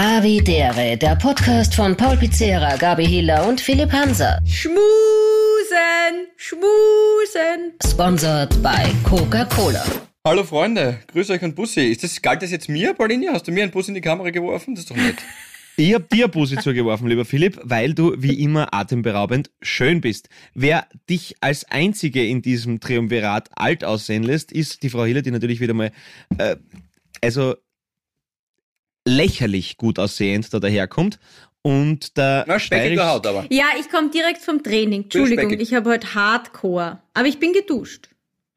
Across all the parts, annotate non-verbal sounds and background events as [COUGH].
Havidere, der Podcast von Paul Pizzera, Gabi Hiller und Philipp Hanser. Schmusen, schmusen. Sponsored by Coca-Cola. Hallo Freunde, grüß euch und Bussi. Ist das, galt das jetzt mir, Paulinia? Hast du mir einen Bus in die Kamera geworfen? Das ist doch nett. [LAUGHS] Ich hab dir Busi zugeworfen, lieber Philipp, weil du wie immer atemberaubend schön bist. Wer dich als Einzige in diesem Triumvirat alt aussehen lässt, ist die Frau Hiller, die natürlich wieder mal, äh, also lächerlich gut aussehend da daherkommt. Und der Na, speckige Haut aber. Ja, ich komme direkt vom Training. Entschuldigung, ich habe heute Hardcore. Aber ich bin geduscht.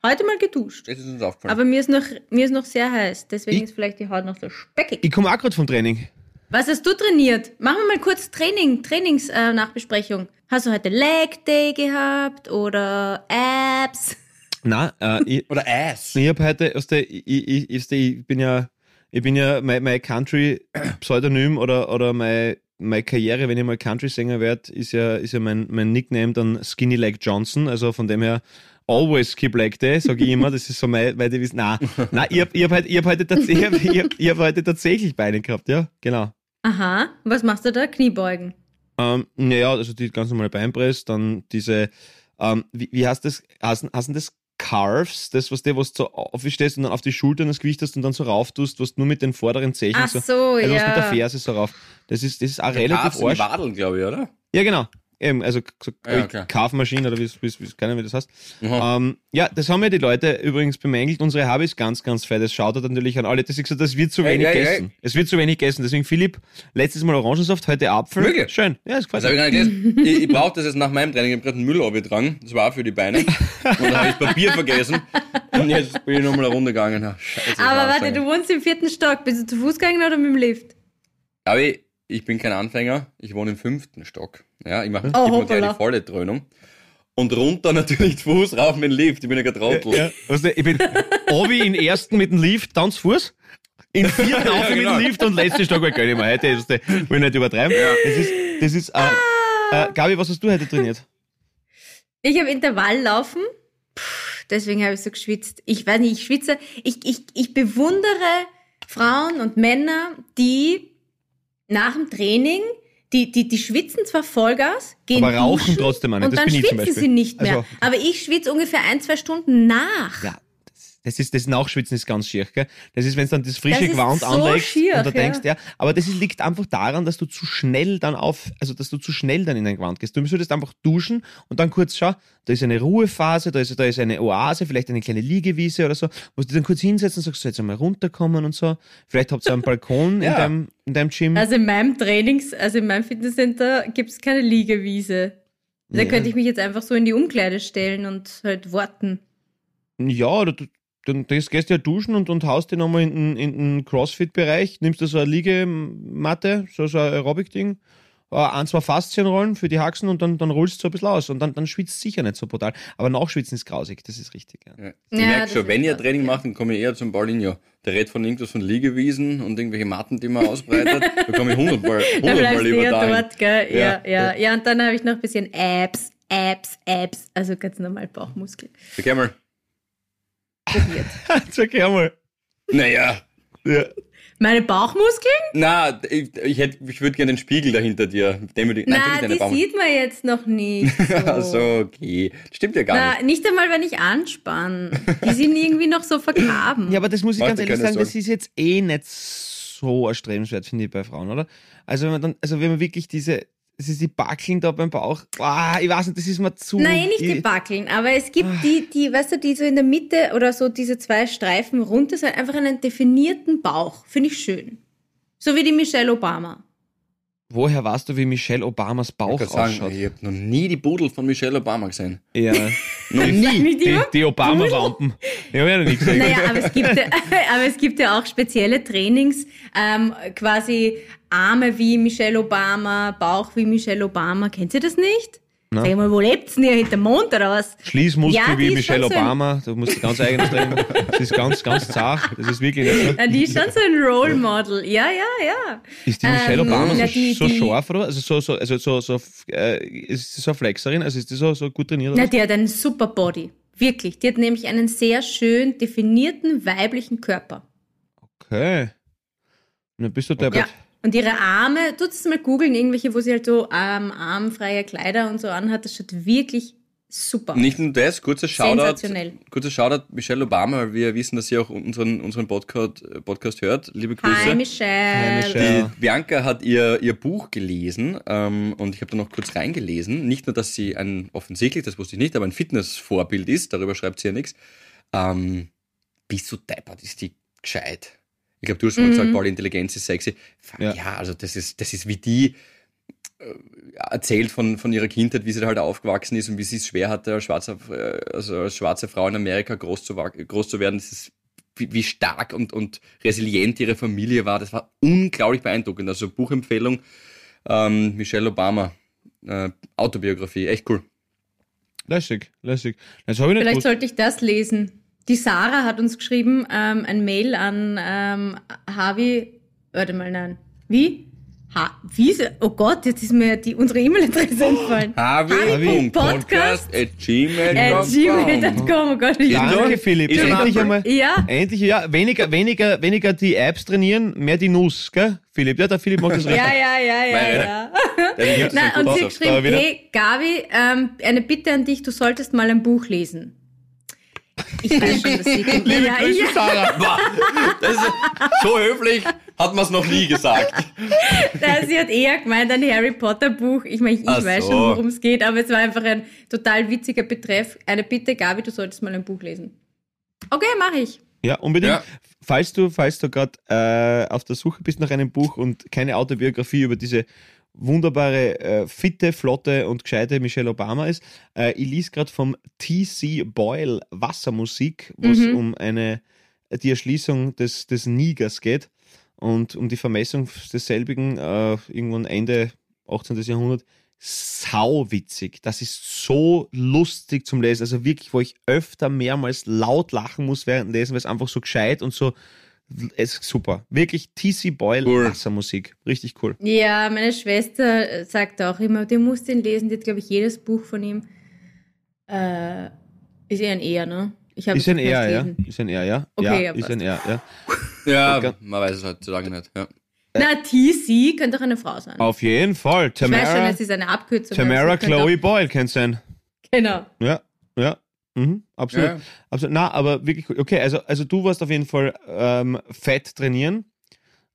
Heute mal geduscht. Das ist uns aufgefallen. Aber mir ist noch, mir ist noch sehr heiß. Deswegen Ich- ist vielleicht die Haut noch so speckig. Ich komme auch gerade vom Training. Was hast du trainiert? Machen wir mal kurz Training, Trainingsnachbesprechung. Äh, hast du heute Leg Day gehabt oder Abs? Na, äh, [LAUGHS] ich, Oder Ass. ich habe heute aus der, ich, ich, ich, ich bin ja, ich bin ja mein, mein Country-Pseudonym oder, oder mein, meine Karriere, wenn ich mal Country-Sänger werde, ist ja, ist ja mein, mein Nickname dann Skinny Like Johnson. Also von dem her, always keep like day, sage ich immer. Das ist so mein, weil die wissen, na, na, ich habe ich hab heute, ich hab heute, tatsächlich, ich hab, ich hab, ich hab heute tatsächlich Beine gehabt, ja, genau. Aha. Was machst du da? Kniebeugen. Ähm, naja, also die ganz normale Beinpress, dann diese, ähm, wie, wie heißt das, hast du das Carves, das, was der, was du so aufstehst und dann auf die Schultern das Gewicht hast und dann so rauf tust, was du nur mit den vorderen Zehen Ach so, so, also was mit der ja. Ferse so rauf. Das ist, das ist auch Calves relativ in arsch. Wadeln, glaube ich, oder? Ja, genau. Eben, also so ja, okay. Carve-Maschine oder wie es, wie es, wie es, keine Ahnung, wie das heißt. Ähm, ja, das haben ja die Leute übrigens bemängelt. Unsere Habe ist ganz, ganz fett. Das schaut natürlich an alle. Das ist gesagt, das wird zu Ey, wenig ey, ey. gegessen. Es wird zu wenig gegessen. Deswegen, Philipp, letztes Mal Orangensaft, heute Apfel. Wirklich? Schön. Ja, das gefällt Das habe ich gar nicht gelesen. Ich, ich brauche das jetzt nach meinem Training. Ich habe gerade einen Müll abgetragen. Das war auch für die Beine. Und dann habe ich das Papier vergessen. Und jetzt bin ich nochmal eine Runde gegangen. Scheiße, Aber warte, du wohnst im vierten Stock. Bist du zu Fuß gegangen oder mit dem Lift? Aber ich, ich bin kein Anfänger. Ich wohne im fünften Stock. Ja, ich mache Oh, oh, gleich die volle Dröhnung. Und runter [LAUGHS] natürlich zu Fuß rauf mit dem Lift. Ich bin ja gerade Trottel. Ja, weißt du, ich bin Obi in ersten mit dem Lift, dann zu Fuß. In vierten [LAUGHS] mit genau. dem Lift und letzten Stock war gar nicht mehr. Heute ist der, will nicht übertreiben. Das ist, das ist, äh, äh, Gabi, was hast du heute trainiert? Ich habe Intervalllaufen. Puh, deswegen habe ich so geschwitzt. Ich weiß nicht, ich schwitze. Ich, ich, ich bewundere Frauen und Männer, die nach dem Training, die, die, die schwitzen zwar Vollgas, gehen Aber rauchen duschen trotzdem nicht. Und Das dann schwitzen sie nicht mehr. Also- Aber ich schwitze ungefähr ein, zwei Stunden nach. Ja, das, ist, das Nachschwitzen ist ganz schier, gell? Das ist, wenn du dann das frische Das Gewand so anlegst schier, und da denkst, ja, aber das liegt einfach daran, dass du zu schnell dann auf, also, dass du zu schnell dann in dein Gewand gehst. Du solltest einfach duschen und dann kurz schau, da ist eine Ruhephase, da ist, da ist eine Oase, vielleicht eine kleine Liegewiese oder so, wo du dich dann kurz hinsetzt und sagst, so, jetzt einmal runterkommen und so. Vielleicht habt ihr einen [LAUGHS] Balkon in Ja. deinem, in deinem Gym. Also in meinem Trainings, also in meinem Fitnesscenter gibt es keine Liegewiese. Da Ja. könnte ich mich jetzt einfach so in die Umkleide stellen und halt warten. Ja, oder du, dann gehst gehst du ja duschen und, und haust dir nochmal in, den- in den Crossfit-Bereich, nimmst da so eine Liegematte, so, so ein Aerobic-Ding, äh, ein, zwei Faszienrollen für die Haxen und dann, dann rollst du so ein bisschen aus und dann, dann schwitzt sicher nicht so brutal. Aber nachschwitzen ist grausig, das ist richtig. Ja. Ja. Ich Ja, merke schon, wenn ihr Training ja. macht, dann komme ich eher zum Paulinho. Der redet von irgendwas von Liegewiesen und irgendwelche Matten, die man ausbreitet. [LAUGHS] da komme ich hundertmal, Da hundertmal du lieber eher dahin. dort, gell? Ja, Ja, ja, ja. und dann habe ich noch ein bisschen Abs, Abs, Abs, also ganz normal Bauchmuskeln Okay, mal. Probiert. [LAUGHS] Sag her mal. Naja, Ja. Meine Bauchmuskeln? na, ich, ich, hätt- ich würde gerne den Spiegel dahinter dir. Dem ich, nein, deine die Baum. sieht man jetzt noch nicht. [LAUGHS] So. Also, okay. Stimmt ja gar Na, nicht. nicht einmal, wenn ich anspann. Die sind irgendwie noch so vergraben. ja, aber das muss ich Mach ganz ehrlich sagen, das Sorgen. ist jetzt eh nicht so erstrebenswert, finde ich, bei Frauen, oder? Also wenn man dann, also wenn man wirklich diese, das ist die Backeln da beim Bauch, ah, ich weiß nicht, das ist mir zu. Nein, nicht die ich, Backeln, aber es gibt die, die, weißt du, die so in der Mitte oder so diese zwei Streifen runter sind, einfach einen definierten Bauch. Finde ich schön. So wie die Michelle Obama. Woher weißt du, wie Michelle Obamas Ich Bauch kann sagen, ausschaut? ich habe noch nie die Pudel von Michelle Obama gesehen. Ja. [LAUGHS] Noch nie. nicht Die, die Obama-Wampen. Ich habe ja noch nie gesehen. Naja, aber es gibt ja, [LAUGHS] aber es gibt ja auch spezielle Trainings, ähm, quasi Arme wie Michelle Obama, Bauch wie Michelle Obama. Kennt ihr das nicht? Na. Sag mal, wo lebt's denn ihr hinter dem Mond oder was? Schließmuskel Ja, wie Michelle so Obama. Du musst ganz eigenes trainieren. Das ist ganz, ganz zart. Das ist wirklich nicht so. Ja, die ist schon so ein Role Model. Ja, ja, ja. Ist die Michelle Ähm, Obama na, so, die- so die- scharf, oder? Also so, so, also so, so, äh, ist sie so Flexerin? Also ist die so, so gut trainiert? Na, die hat einen super Body. Wirklich. Die hat nämlich einen sehr schön definierten weiblichen Körper. Okay. Na, bist du deppert. Ja. Und ihre Arme, tut es mal googeln, irgendwelche, wo sie halt so ähm, armfreie Kleider und so anhat, das schaut wirklich super. Nicht nur das, kurzer Shoutout, Sensationell. kurzer Shoutout Michelle Obama, weil wir wissen, dass sie auch unseren, unseren Podcast, äh, Podcast hört. Liebe Grüße. Hi Michelle. Hi, Michelle. Die Bianca hat ihr, ihr Buch gelesen ähm, und ich habe da noch kurz reingelesen. Nicht nur, dass sie ein offensichtlich, das wusste ich nicht, aber ein Fitnessvorbild ist, darüber schreibt sie ja nichts. Ähm, bist du deppert, ist die gescheit. Ich glaube, du hast schon mal gesagt, Paul, Intelligenz ist sexy. Ja, Ja. also das ist, das ist wie die äh, erzählt von, von ihrer Kindheit, wie sie da halt aufgewachsen ist und wie sie es schwer hatte, als schwarze, äh, also als schwarze Frau in Amerika groß zu, groß zu werden. Das ist, wie, wie stark und, und resilient ihre Familie war. Das war unglaublich beeindruckend. Also Buchempfehlung, ähm, Michelle Obama, äh, Autobiografie, echt cool. Lässig, lässig. Vielleicht gewusst. sollte ich das lesen. Die Sarah hat uns geschrieben, ähm, ein Mail an ähm, Harvey. Warte mal, nein. Wie? Ha, wie? ist- Oh Gott, jetzt ist mir die, unsere E-Mail-Adresse [LAUGHS] entfallen. Harvey.podcast at At gmail.com. gmail.com. Oh Gott, ich Danke, Philipp. Ist Endlich einmal. Ja, Endlich, ja, weniger, weniger, weniger die Apps trainieren, mehr die Nuss, gell, Philipp? Ja, der Philipp macht das ja, [LAUGHS] richtig. ja, ja, ja, ja. Ja, [LAUGHS] Nein, und sie hat geschrieben, hey, Gabi, ähm, eine Bitte an dich, du solltest mal ein Buch lesen. Ich weiß schon, dass sie... Liebe ja, Grüße, ja. Sarah. [LAUGHS] Boah, das ist so höflich, hat man es noch nie gesagt. Sie hat eher gemeint, ein Harry Potter Buch. Ich meine, ich Ach weiß so. schon, worum es geht, aber es war einfach ein total witziger Betreff. Eine Bitte, Gabi, du solltest mal ein Buch lesen. Okay, mache ich. Ja, unbedingt. Ja. Falls du, falls du gerade äh, auf der Suche bist nach einem Buch und keine Autobiografie über diese wunderbare, äh, fitte, flotte und gescheite Michelle Obama ist, äh, ich lies gerade vom T.C. Boyle Wassermusik, wo es Mhm. um eine die Erschließung des, des Nigers geht und um die Vermessung desselbigen äh, irgendwann Ende 18. Jahrhundert. Sauwitzig. Das ist so lustig zum Lesen. Also wirklich, wo ich öfter mehrmals laut lachen muss während dem Lesen, weil es einfach so gescheit und so. Es ist super. Wirklich TC Boyle Cool. Wassermusik. Richtig cool. Ja, meine Schwester äh, sagt auch immer, du musst ihn lesen. Die hat, glaube ich, jedes Buch von ihm. Äh, ist eher ein Eher, ne? Ich habe Ist ein es R, nicht ja. Ist ein R, ja. Okay, ja, ja, ist ein R, ja. Ja, man weiß es heutzutage nicht. Ja. Na, TC könnte auch eine Frau sein. Auf jeden Fall. ich weiß schon, Tamara, es ist eine Abkürzung. Tamara sie könnte Chloe Boyle kann sein. Auch, genau. Ja, ja. Mhm, absolut. Ja. absolut. Na, aber wirklich cool. Okay, also, also du warst auf jeden Fall ähm, fett trainieren.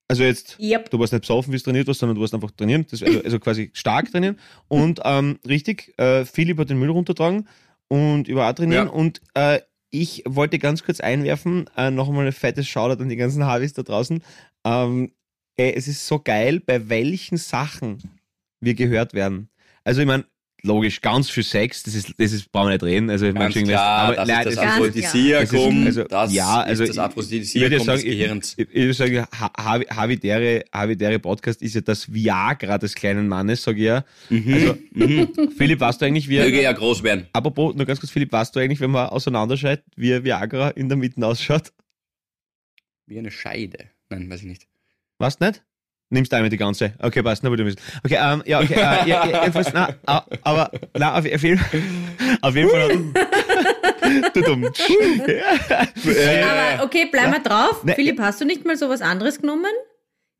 Also jetzt, Yep. du warst nicht besoffen, wie du trainiert hast, sondern du warst einfach trainieren. Das, also, also quasi stark trainieren. Und ähm, richtig, äh, viel über den Müll runtertragen und über auch trainieren. Ja. Und äh, ich wollte ganz kurz einwerfen, äh, noch einmal ein fettes Shoutout an die ganzen Harvis da draußen. Ähm, ey, es ist so geil, bei welchen Sachen wir gehört werden. Also ich meine, logisch, ganz viel Sex, das ist, das ist, brauchen wir nicht reden. Also ich meine Ganz klar, aber das nein, ist das Aphrodisiakum, Das ist- also, das ja, also das ich- Aphrodisiakum des sagen, Gehirns. Ich, ich würde sagen, Ha- Havi- Havidere, Havidere Podcast ist ja das Viagra des kleinen Mannes, sage ich ja. Also, Philipp, weißt du eigentlich, wie, Möge ja groß werden. apropos, nur ganz kurz, Philipp, weißt du eigentlich, wenn man auseinanderscheidet, wie Viagra in der Mitte ausschaut? Wie eine Scheide. Nein, weiß ich nicht. Du nicht? Nimmst du einmal die ganze. Okay, passt, na, du bist. Okay, ähm, ja, okay, äh, ja, ja, jedenfalls, na, a- aber, na, auf, auf, jeden, auf jeden Fall [LAUGHS] du dumm. [LAUGHS] Aber okay, bleib mal drauf. Ne, Philipp, hast du nicht mal sowas anderes genommen?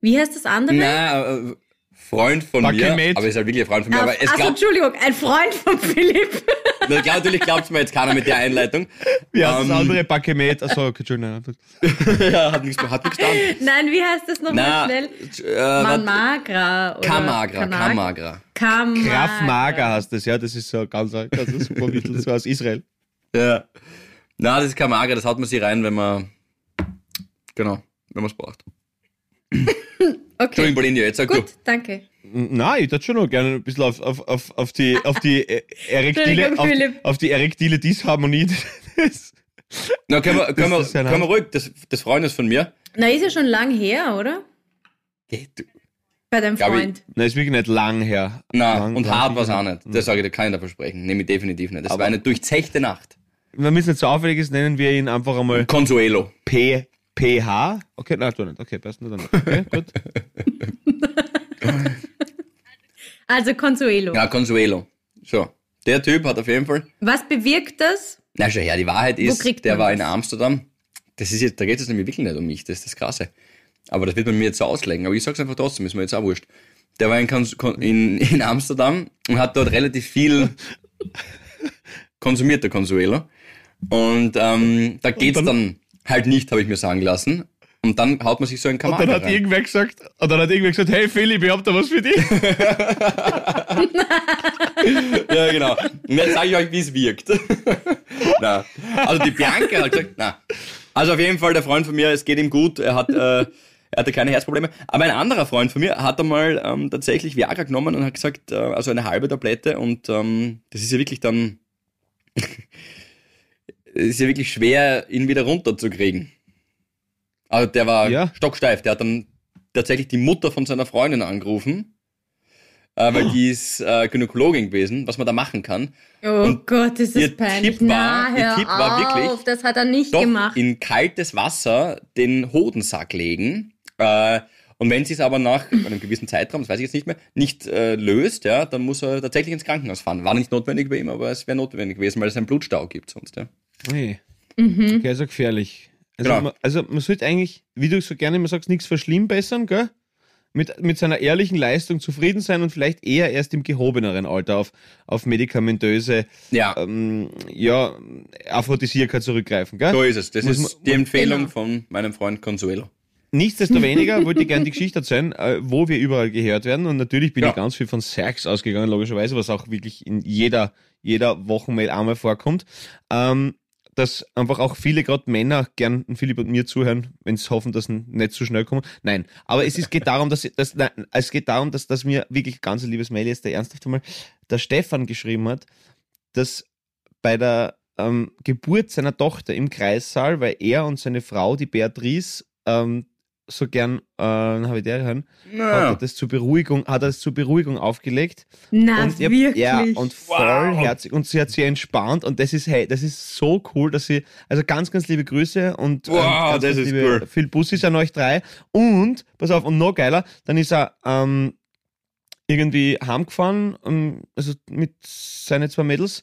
Wie heißt das andere? Na, äh, Freund von Backemate. mir, aber ist halt wirklich ein Freund von mir, aber es Achso, Entschuldigung, ein Freund von Philipp. [LAUGHS] na, glaub- natürlich glaubt mir jetzt keiner mit der Einleitung. Wie heißt das Ähm, andere Paket? Achso, okay, Entschuldigung. [LAUGHS] ja, hat nichts, hat nichts getan. Nein, wie heißt das nochmal schnell? äh, Man wat- Magra. oder Kamagra, Kamagra. Kamagra. Graf Mager heißt das, ja, das ist so ganz, ganz super Mittel, so aus Israel. Ja. Na, das ist Kamagra, das haut man sich rein, wenn man, genau, wenn man es braucht. [LAUGHS] Okay, Entschuldigung, Bolinio, jetzt sag gut, danke. Nein, ich würde schon noch gerne ein bisschen auf, auf, auf, auf die, auf die äh, erektile, auf, auf die erektile Disharmonie. [LAUGHS] du. Na, können wir, können wir, ist können wir ruhig, das, das Freundes von mir. Na, ist ja schon lang her, oder? Hey, du- Bei deinem Freund. Nein, ist wirklich nicht lang her. Na, lang, und lang hart war es auch nicht. Das sage ich dir keiner versprechen. Nehme ich definitiv nicht. Das Aber- war eine durchzechte Nacht. Wenn es nicht so auffällig ist, nennen wir ihn einfach einmal Consuelo. P, PH. Okay, nein, du nicht. Okay, passt nur dann. nicht. Okay, [LAUGHS] gut. Also Consuelo. Ja, Consuelo. So. Der Typ hat auf jeden Fall. Was bewirkt das? Na schau her, die Wahrheit ist, der war das? in Amsterdam. Das ist jetzt, da geht es nämlich wirklich nicht um mich, das ist das Krasse. Aber das wird man mir jetzt so auslegen. Aber ich sag's einfach trotzdem, ist mir jetzt auch wurscht. Der war in, in, in Amsterdam und hat dort relativ viel [LAUGHS] konsumiert, der Consuelo. Und ähm, da geht's dann- dann, halt nicht, habe ich mir sagen lassen. Und dann haut man sich so einen Und Kamera dann hat rein. irgendwer gesagt, und dann hat irgendwer gesagt, hey Philipp, ich hab da was für dich. [LAUGHS] Ja, genau. Und jetzt sage ich euch, wie es wirkt. [LAUGHS] na. Also die Bianca hat gesagt, na. Also auf jeden Fall, der Freund von mir, es geht ihm gut, er hat, äh, er hatte keine Herzprobleme. Aber ein anderer Freund von mir hat einmal ähm, tatsächlich Viagra genommen und hat gesagt, äh, also eine halbe Tablette und ähm, das ist ja wirklich dann, ist ja wirklich schwer, ihn wieder runterzukriegen. Also der war Ja. stocksteif, der hat dann tatsächlich die Mutter von seiner Freundin angerufen, äh, weil die ist äh, Gynäkologin gewesen, was man da machen kann. Oh Und Gott, ist das ihr peinlich. Tipp war- Na, ihr Tipp war auf, wirklich, das hat er nicht Doch gemacht. in kaltes Wasser den Hodensack legen. Äh, und wenn sie es aber nach [LAUGHS] einem gewissen Zeitraum, das weiß ich jetzt nicht mehr, nicht äh, löst, ja, dann muss er tatsächlich ins Krankenhaus fahren. War nicht notwendig bei ihm, aber es wäre notwendig gewesen, weil es einen Blutstau gibt sonst. Ja. Nee. Mhm. Okay, also gefährlich. Also, Genau. man, also man sollte eigentlich, wie du so gerne immer sagst, nichts verschlimmbessern, gell? Mit, mit seiner ehrlichen Leistung zufrieden sein und vielleicht eher erst im gehobeneren Alter auf, auf medikamentöse ja, ähm, ja, Aphrodisiaka zurückgreifen, gell? so ist es. Das muss ist man- die Empfehlung Genau. von meinem Freund Consuelo. Nichtsdestoweniger [LAUGHS] wollte ich gerne die Geschichte erzählen, äh, wo wir überall gehört werden. Und natürlich bin Ja. ich ganz viel von Sex ausgegangen, logischerweise, was auch wirklich in jeder, jeder Wochenmail einmal vorkommt. Ähm, dass einfach auch viele, gerade Männer, gern Philipp und mir zuhören, wenn sie hoffen, dass sie nicht so schnell kommen. Nein, aber es ist, geht darum, dass, dass nein, es geht darum, dass, dass mir wirklich ganz ein liebes Mail jetzt der ernsthaft einmal, der Stefan geschrieben hat, dass bei der ähm, Geburt seiner Tochter im Kreissaal, weil er und seine Frau, die Beatrice, ähm, so gern äh, habe ich der hören, hat er das zur Beruhigung, hat er das zur Beruhigung aufgelegt. Na, und ihr- wirklich. Ja, und Wow. vollherzig. Und sie hat sie entspannt und das ist, hey, das ist so cool, dass sie, also ganz, ganz liebe Grüße und ähm, Wow, ganz, das ganz ist liebe, cool. viel Bussis an euch drei. Und, pass auf, und noch geiler, dann ist er ähm, irgendwie heimgefahren, ähm, also mit seinen zwei Mädels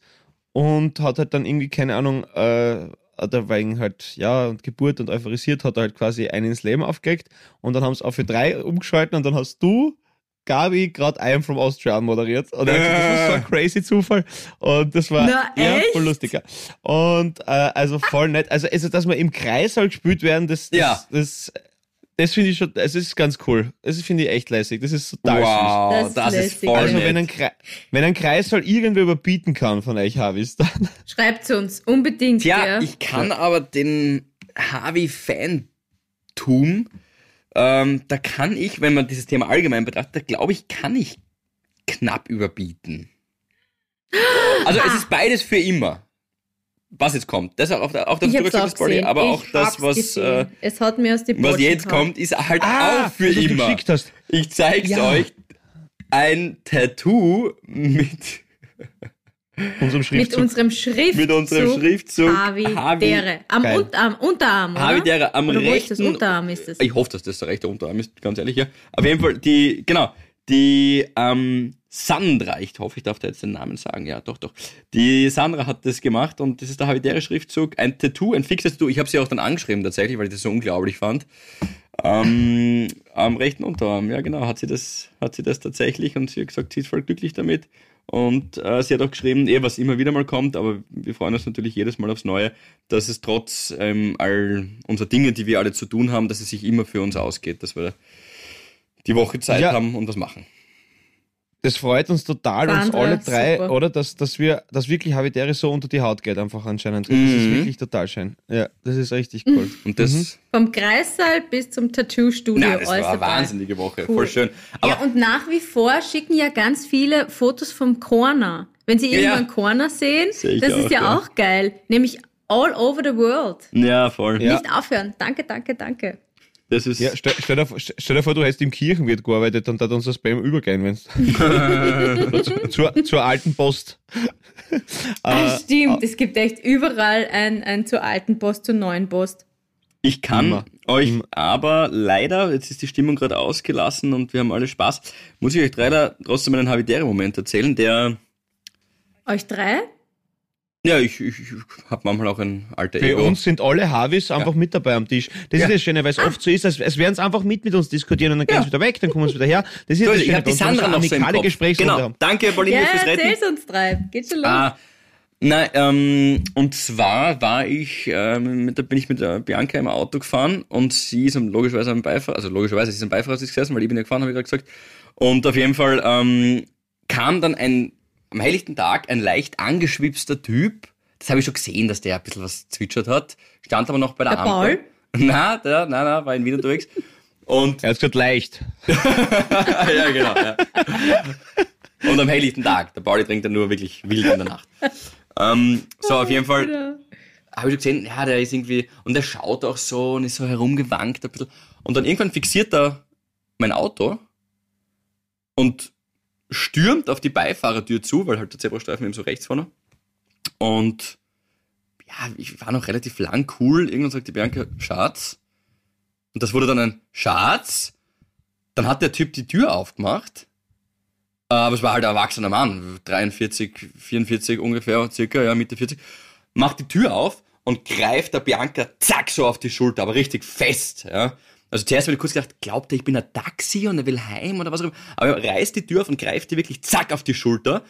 und hat halt dann irgendwie, keine Ahnung, äh, hat er wegen halt, ja, und Geburt und euphorisiert, hat er halt quasi einen ins Leben aufgelegt und dann haben sie auch für drei umgeschalten und dann hast du, Gabi, gerade I Am From Austria moderiert und er hat gesagt, das war so ein crazy Zufall und das war Na, ja, echt? voll lustig. Ja. Und äh, also voll nett, also, also dass wir im Kreis halt gespielt werden, das, das, Ja. das, das finde ich schon, es ist ganz cool. Das finde ich echt lässig. Das ist total süß. Wow, Das das, ist voll Also wenn ein. Kreis, wenn ein Kreis halt irgendwer überbieten kann von euch Harvis, dann Schreibt uns unbedingt. Tja, ja. ich kann aber den Harvey-Fantum, ähm, da kann ich, wenn man dieses Thema allgemein betrachtet, glaube ich, kann ich knapp überbieten. Also es ist beides für immer. Was jetzt kommt. Das auch, auch das ich hab's auch Story, gesehen. aber ich auch das, was, äh, es hat mir aus die was jetzt kommt, ist halt Ah, auch für immer. geschickt hast. Ich zeig's Ja. euch. Ein Tattoo mit, [LAUGHS] unserem Mit Schriftzug. unserem Schriftzug. mit unserem Schriftzug Havidere. Am Geil. Unter, am Unterarm, oder? Havidere am oder wo ist das? rechten Unterarm ist es. Ich hoffe, dass das der rechte Unterarm ist, ganz ehrlich, ja. Auf jeden Fall, die, genau, die ähm, Sandra, ich hoffe, ich darf da jetzt den Namen sagen, ja, doch, doch. Die Sandra hat das gemacht und das ist der habitäre Schriftzug, ein Tattoo, ein fixes Tattoo. Ich habe sie auch dann angeschrieben tatsächlich, weil ich das so unglaublich fand. Ähm, am rechten Unterarm, ja genau, hat sie das, hat sie das tatsächlich und sie hat gesagt, sie ist voll glücklich damit. Und äh, sie hat auch geschrieben, eh, was immer wieder mal kommt, aber wir freuen uns natürlich jedes Mal aufs Neue, dass es trotz ähm, all unserer Dinge, die wir alle zu tun haben, dass es sich immer für uns ausgeht, dass wir die Woche Zeit Ja. haben und was machen. Das freut uns total, uns Sandra, alle drei, super. oder? Dass, dass wir, dass wirklich Habitäre so unter die Haut geht, einfach anscheinend. Das ist Mhm. wirklich total schön. Ja, das ist richtig cool. [LAUGHS] Und das, Mhm. Vom Kreissaal bis zum Tattoo-Studio. das war alles eine wahnsinnige Woche, Cool. voll schön. Aber ja, und nach wie vor schicken ja ganz viele Fotos vom Corner. Wenn sie irgendwo Ja. einen Corner sehen, Sehe ich das auch, ist ja, ja. auch geil. Nämlich all over the world. ja, voll. Ja. Nicht aufhören. Danke, danke, danke. Das ist, Ja, stell, stell, dir, vor- stell dir vor, du hättest im Kirchenwirt gearbeitet und da hat unser Spam übergehen, wenn's zu, [LAUGHS] zur, zur alten Post. Ah, Äh, stimmt, es gibt echt überall ein, ein zur alten Post, zur neuen Post. Ich kann Immer. euch Immer. aber leider, jetzt ist die Stimmung gerade ausgelassen und wir haben alle Spaß, muss ich euch leider trotzdem einen Habitäre-Moment erzählen, der Euch drei? Ja, ich, ich, ich habe manchmal auch ein alter Für Ego. uns sind alle Harvis einfach mit dabei am Tisch. Das Ja. ist das Schöne, weil es oft so ist, als, als wären sie einfach mit mit uns diskutieren und dann gehen sie wieder weg, dann kommen sie wieder her. Das ist So, das ich Schöne. habe die Sandra so noch so im Kopf. Gesprächsrunde Genau. haben. Danke, Pauline, Ja, fürs Retten. erzähl's uns drei. Geht schon los. Ah, nein, ähm, und zwar war ich, ähm, mit, da bin ich mit der Bianca im Auto gefahren und sie ist logischerweise am Beifahrer, also logischerweise sie ist am Beifahrersitz gesessen, weil ich bin ja gefahren, habe ich gerade gesagt. Und auf jeden Fall ähm, kam dann ein, am helllichten Tag ein leicht angeschwipster Typ, das habe ich schon gesehen, dass der ein bisschen was zwitschert hat, stand aber noch bei der, Der Ampel. Paul? [LAUGHS] Na, der, nein, nein, war in Wien unterwegs. Und Er hat gesagt, leicht. [LAUGHS] ja, genau. Ja. Und am helllichten Tag. Der Pauli trinkt dann nur wirklich wild in der Nacht. Ähm, so, auf jeden Fall habe ich schon gesehen, ja, der ist irgendwie, und der schaut auch so und ist so herumgewankt ein bisschen. Und dann irgendwann fixiert er mein Auto und stürmt auf die Beifahrertür zu, weil halt der Zebrastreifen eben so rechts vorne. Und ja, ich war noch relativ lang cool. Irgendwann sagt die Bianca, Schatz. Und das wurde dann ein Schatz. Dann hat der Typ die Tür aufgemacht. Aber es war halt ein erwachsener Mann, 43, 44 ungefähr, circa, ja, Mitte 40. Macht die Tür auf und greift der Bianca zack so auf die Schulter, aber richtig fest, ja. Also zuerst habe ich kurz gedacht, glaubt er, ich bin ein Taxi und er will heim oder was auch immer. Aber er reißt die Tür auf und greift die wirklich zack auf die Schulter.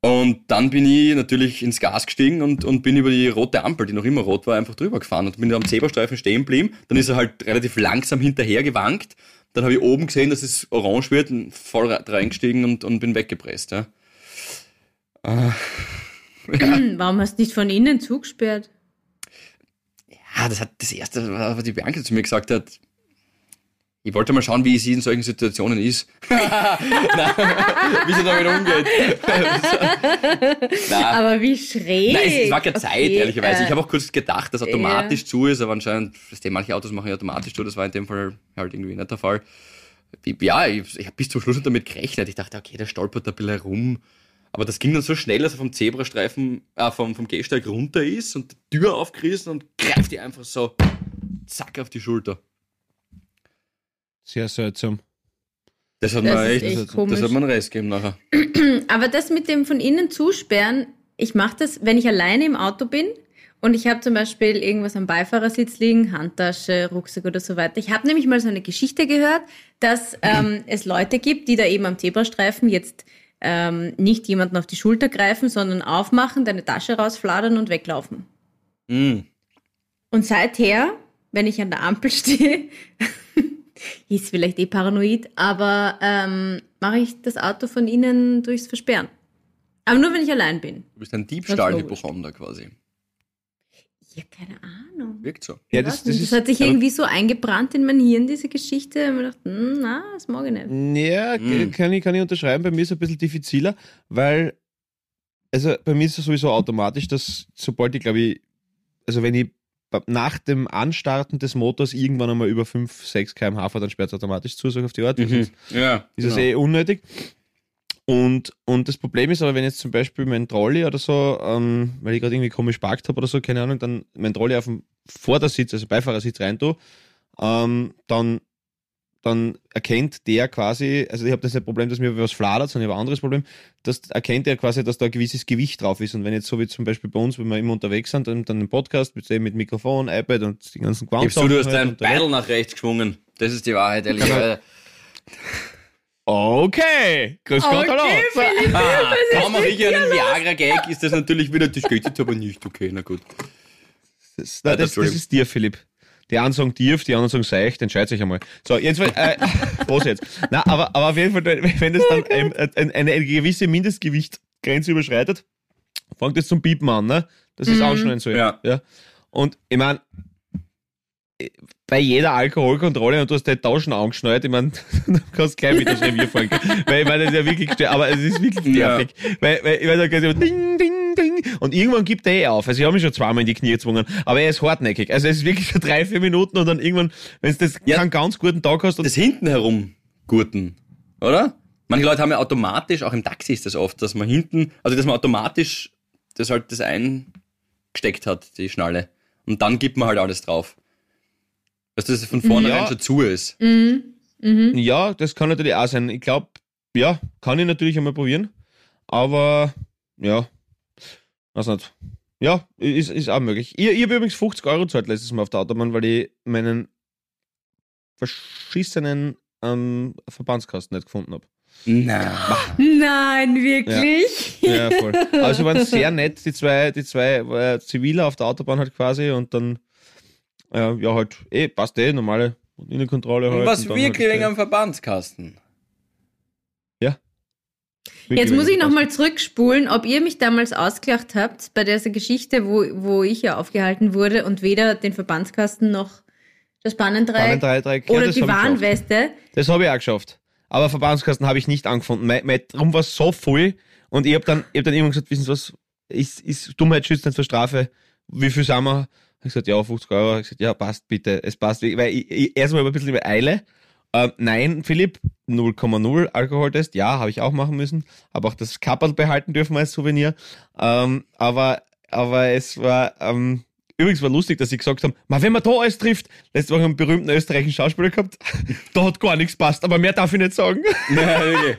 Und dann bin ich natürlich ins Gas gestiegen und, und bin über die rote Ampel, die noch immer rot war, einfach drüber gefahren und bin am Zebrastreifen stehen geblieben. Dann ist er halt relativ langsam hinterher gewankt. Dann habe ich oben gesehen, dass es orange wird, und voll re- reingestiegen und, und bin weggepresst. Ja. Hm, Warum hast du nicht von innen zugesperrt? Ja, das hat das erste, was die Bianca zu mir gesagt hat. Ich wollte mal schauen, wie sie in solchen Situationen ist. [LAUGHS] Nein, wie sie damit umgeht. [LAUGHS] Aber wie schräg. Nein, es, es war keine Zeit, Okay, ehrlicherweise. äh, Ich habe auch kurz gedacht, dass automatisch zu ist, aber anscheinend, das manche Autos machen ja automatisch zu, das war in dem Fall halt irgendwie nicht der Fall. Ja, ich, ich habe bis zum Schluss nicht damit gerechnet. Ich dachte, okay, der stolpert da ein bisschen herum. Aber das ging dann so schnell, dass er vom Zebrastreifen, äh, vom, vom Gehsteig runter ist und die Tür aufgerissen und greift die einfach so zack auf die Schulter. Sehr seltsam. Das hat Das ist echt, echt das, komisch. das hat einen Rest gegeben nachher. [CLEARS THROAT] Aber das mit dem von innen zusperren, ich mache das, wenn ich alleine im Auto bin und ich habe zum Beispiel irgendwas am Beifahrersitz liegen, Handtasche, Rucksack oder so weiter. Ich habe nämlich mal so eine Geschichte gehört, dass [CLEARS THROAT] ähm, es Leute gibt, die da eben am Zebrastreifen jetzt ähm, nicht jemanden auf die Schulter greifen, sondern aufmachen, deine Tasche rausfladern und weglaufen. Mm. Und seither, wenn ich an der Ampel [LAUGHS] stehe, ist vielleicht eh paranoid, aber ähm, mache ich das Auto von innen durchs Versperren. Aber nur, wenn ich allein bin. Du bist ein. Diebstahl-Hypochonder quasi. Ja, keine Ahnung. Wirkt so. Ja, das, das das hat sich irgendwie so eingebrannt in mein Hirn, diese Geschichte. Und ich dachte, hm, na, das mag ich nicht. Ja, Mm. kann, ich, kann ich unterschreiben. Bei mir ist es ein bisschen diffiziler, weil, also bei mir ist es sowieso automatisch, dass sobald ich, glaube ich, also wenn ich nach dem Anstarten des Motors irgendwann einmal über 5, 6 km/h fahre, dann sperrt es automatisch zu, so auf die Art. Sonst Ja. ist es genau. eh unnötig. Und, und das Problem ist aber, wenn jetzt zum Beispiel mein Trolley oder so, ähm, weil ich gerade irgendwie komisch parkt habe oder so, keine Ahnung, dann mein Trolley auf dem Vordersitz, also Beifahrersitz rein tue, ähm, dann, dann erkennt der quasi, also ich habe das nicht Problem, dass mir was fladert, sondern ich habe ein anderes Problem, das erkennt er quasi, dass da ein gewisses Gewicht drauf ist. Und wenn jetzt so wie zum Beispiel bei uns, wenn wir immer unterwegs sind, dann, dann im Podcast mit, mit Mikrofon, iPad und die ganzen Gibst du, du hast deinen und der- Beidel nach rechts geschwungen. Das ist die Wahrheit, ehrlicherweise. [LAUGHS] Okay, grüß Gott, Okay, hallo. Philipp, Ah, kaum mache ich einen Viagra-Gag, ist das natürlich wieder, das geht jetzt aber nicht, okay, na gut. Das, na, Weiter, das, das ist dir, Philipp. Die einen sagen tief, die anderen sagen seicht, entscheidet sich einmal. So, jetzt, äh, [LAUGHS] was jetzt? Na, aber, aber auf jeden Fall, wenn das dann ein, ein, eine, eine gewisse Mindestgewichtsgrenze überschreitet, fängt es zum Piepen an, ne? Das ist Mhm. anscheinend so. Ja. ja. Und ich meine, bei jeder Alkoholkontrolle und du hast deine Taschen angeschnallt, ich meine, [LAUGHS] du kannst gleich wieder schnell wir fahren. Weil ich meine, das ist ja wirklich, aber es ist wirklich Ja. nervig. Weil, weil, ich meine, da geht so ding, ding, ding. Und irgendwann gibt er eh auf. Also ich habe mich schon zweimal in die Knie gezwungen, aber er ist hartnäckig. Also es ist wirklich so drei, vier Minuten und dann irgendwann, wenn du das Ja. keinen ganz guten Tag hast und Das hinten herum Gurten, oder? Manche Leute haben ja automatisch, auch im Taxi ist das oft, dass man hinten, also dass man automatisch das halt das eingesteckt hat, die Schnalle. Und dann gibt man halt alles drauf. Dass das von vornherein Ja. schon zu ist. Mhm. Mhm. Ja, das kann natürlich auch sein. Ich glaube, ja, kann ich natürlich einmal probieren. Aber ja, weiß nicht. Ja, ist, ist auch möglich. Ich, ich habe übrigens 50 Euro gezahlt letztes Mal auf der Autobahn, weil ich meinen verschissenen ähm, Verbandskasten nicht gefunden habe. Na. Nein, wirklich? Ja, voll. Aber [LAUGHS] sie waren sehr nett, die zwei, die zwei äh, Ziviler auf der Autobahn halt quasi und dann, äh, ja, halt, eh, passt eh, normale Innenkontrolle halt. Was und wirklich halt, wegen am Verbandskasten? Jetzt muss ich nochmal zurückspulen, ob ihr mich damals ausgelacht habt bei dieser Geschichte, wo, wo ich ja aufgehalten wurde und weder den Verbandskasten noch das Pannendreieck, ja, oder das die. Warnweste. Das habe ich auch geschafft. Aber Verbandskasten habe ich nicht angefunden. Mein, mein Raum war so voll und ich habe dann, ich hab dann irgendwann gesagt, wissen Sie was, ist, ist Dummheit schützt nicht zur Strafe. Wie viel sind wir? Ich gesagt, ja, 50 Euro. Ich gesagt, ja, passt bitte, es passt. Weil ich, ich erstmal ein bisschen über Eile. Ähm, nein, Philipp, 0,0 Alkoholtest. Ja, habe ich auch machen müssen. Habe auch das Kapperl behalten dürfen als Souvenir. Ähm, aber, aber es war, ähm, übrigens war lustig, dass sie gesagt haben, "Ma, wenn man da alles trifft, letzte Woche einen berühmten österreichischen Schauspieler gehabt, [LAUGHS] da hat gar nichts passt, aber mehr darf ich nicht sagen. Ja, wirklich.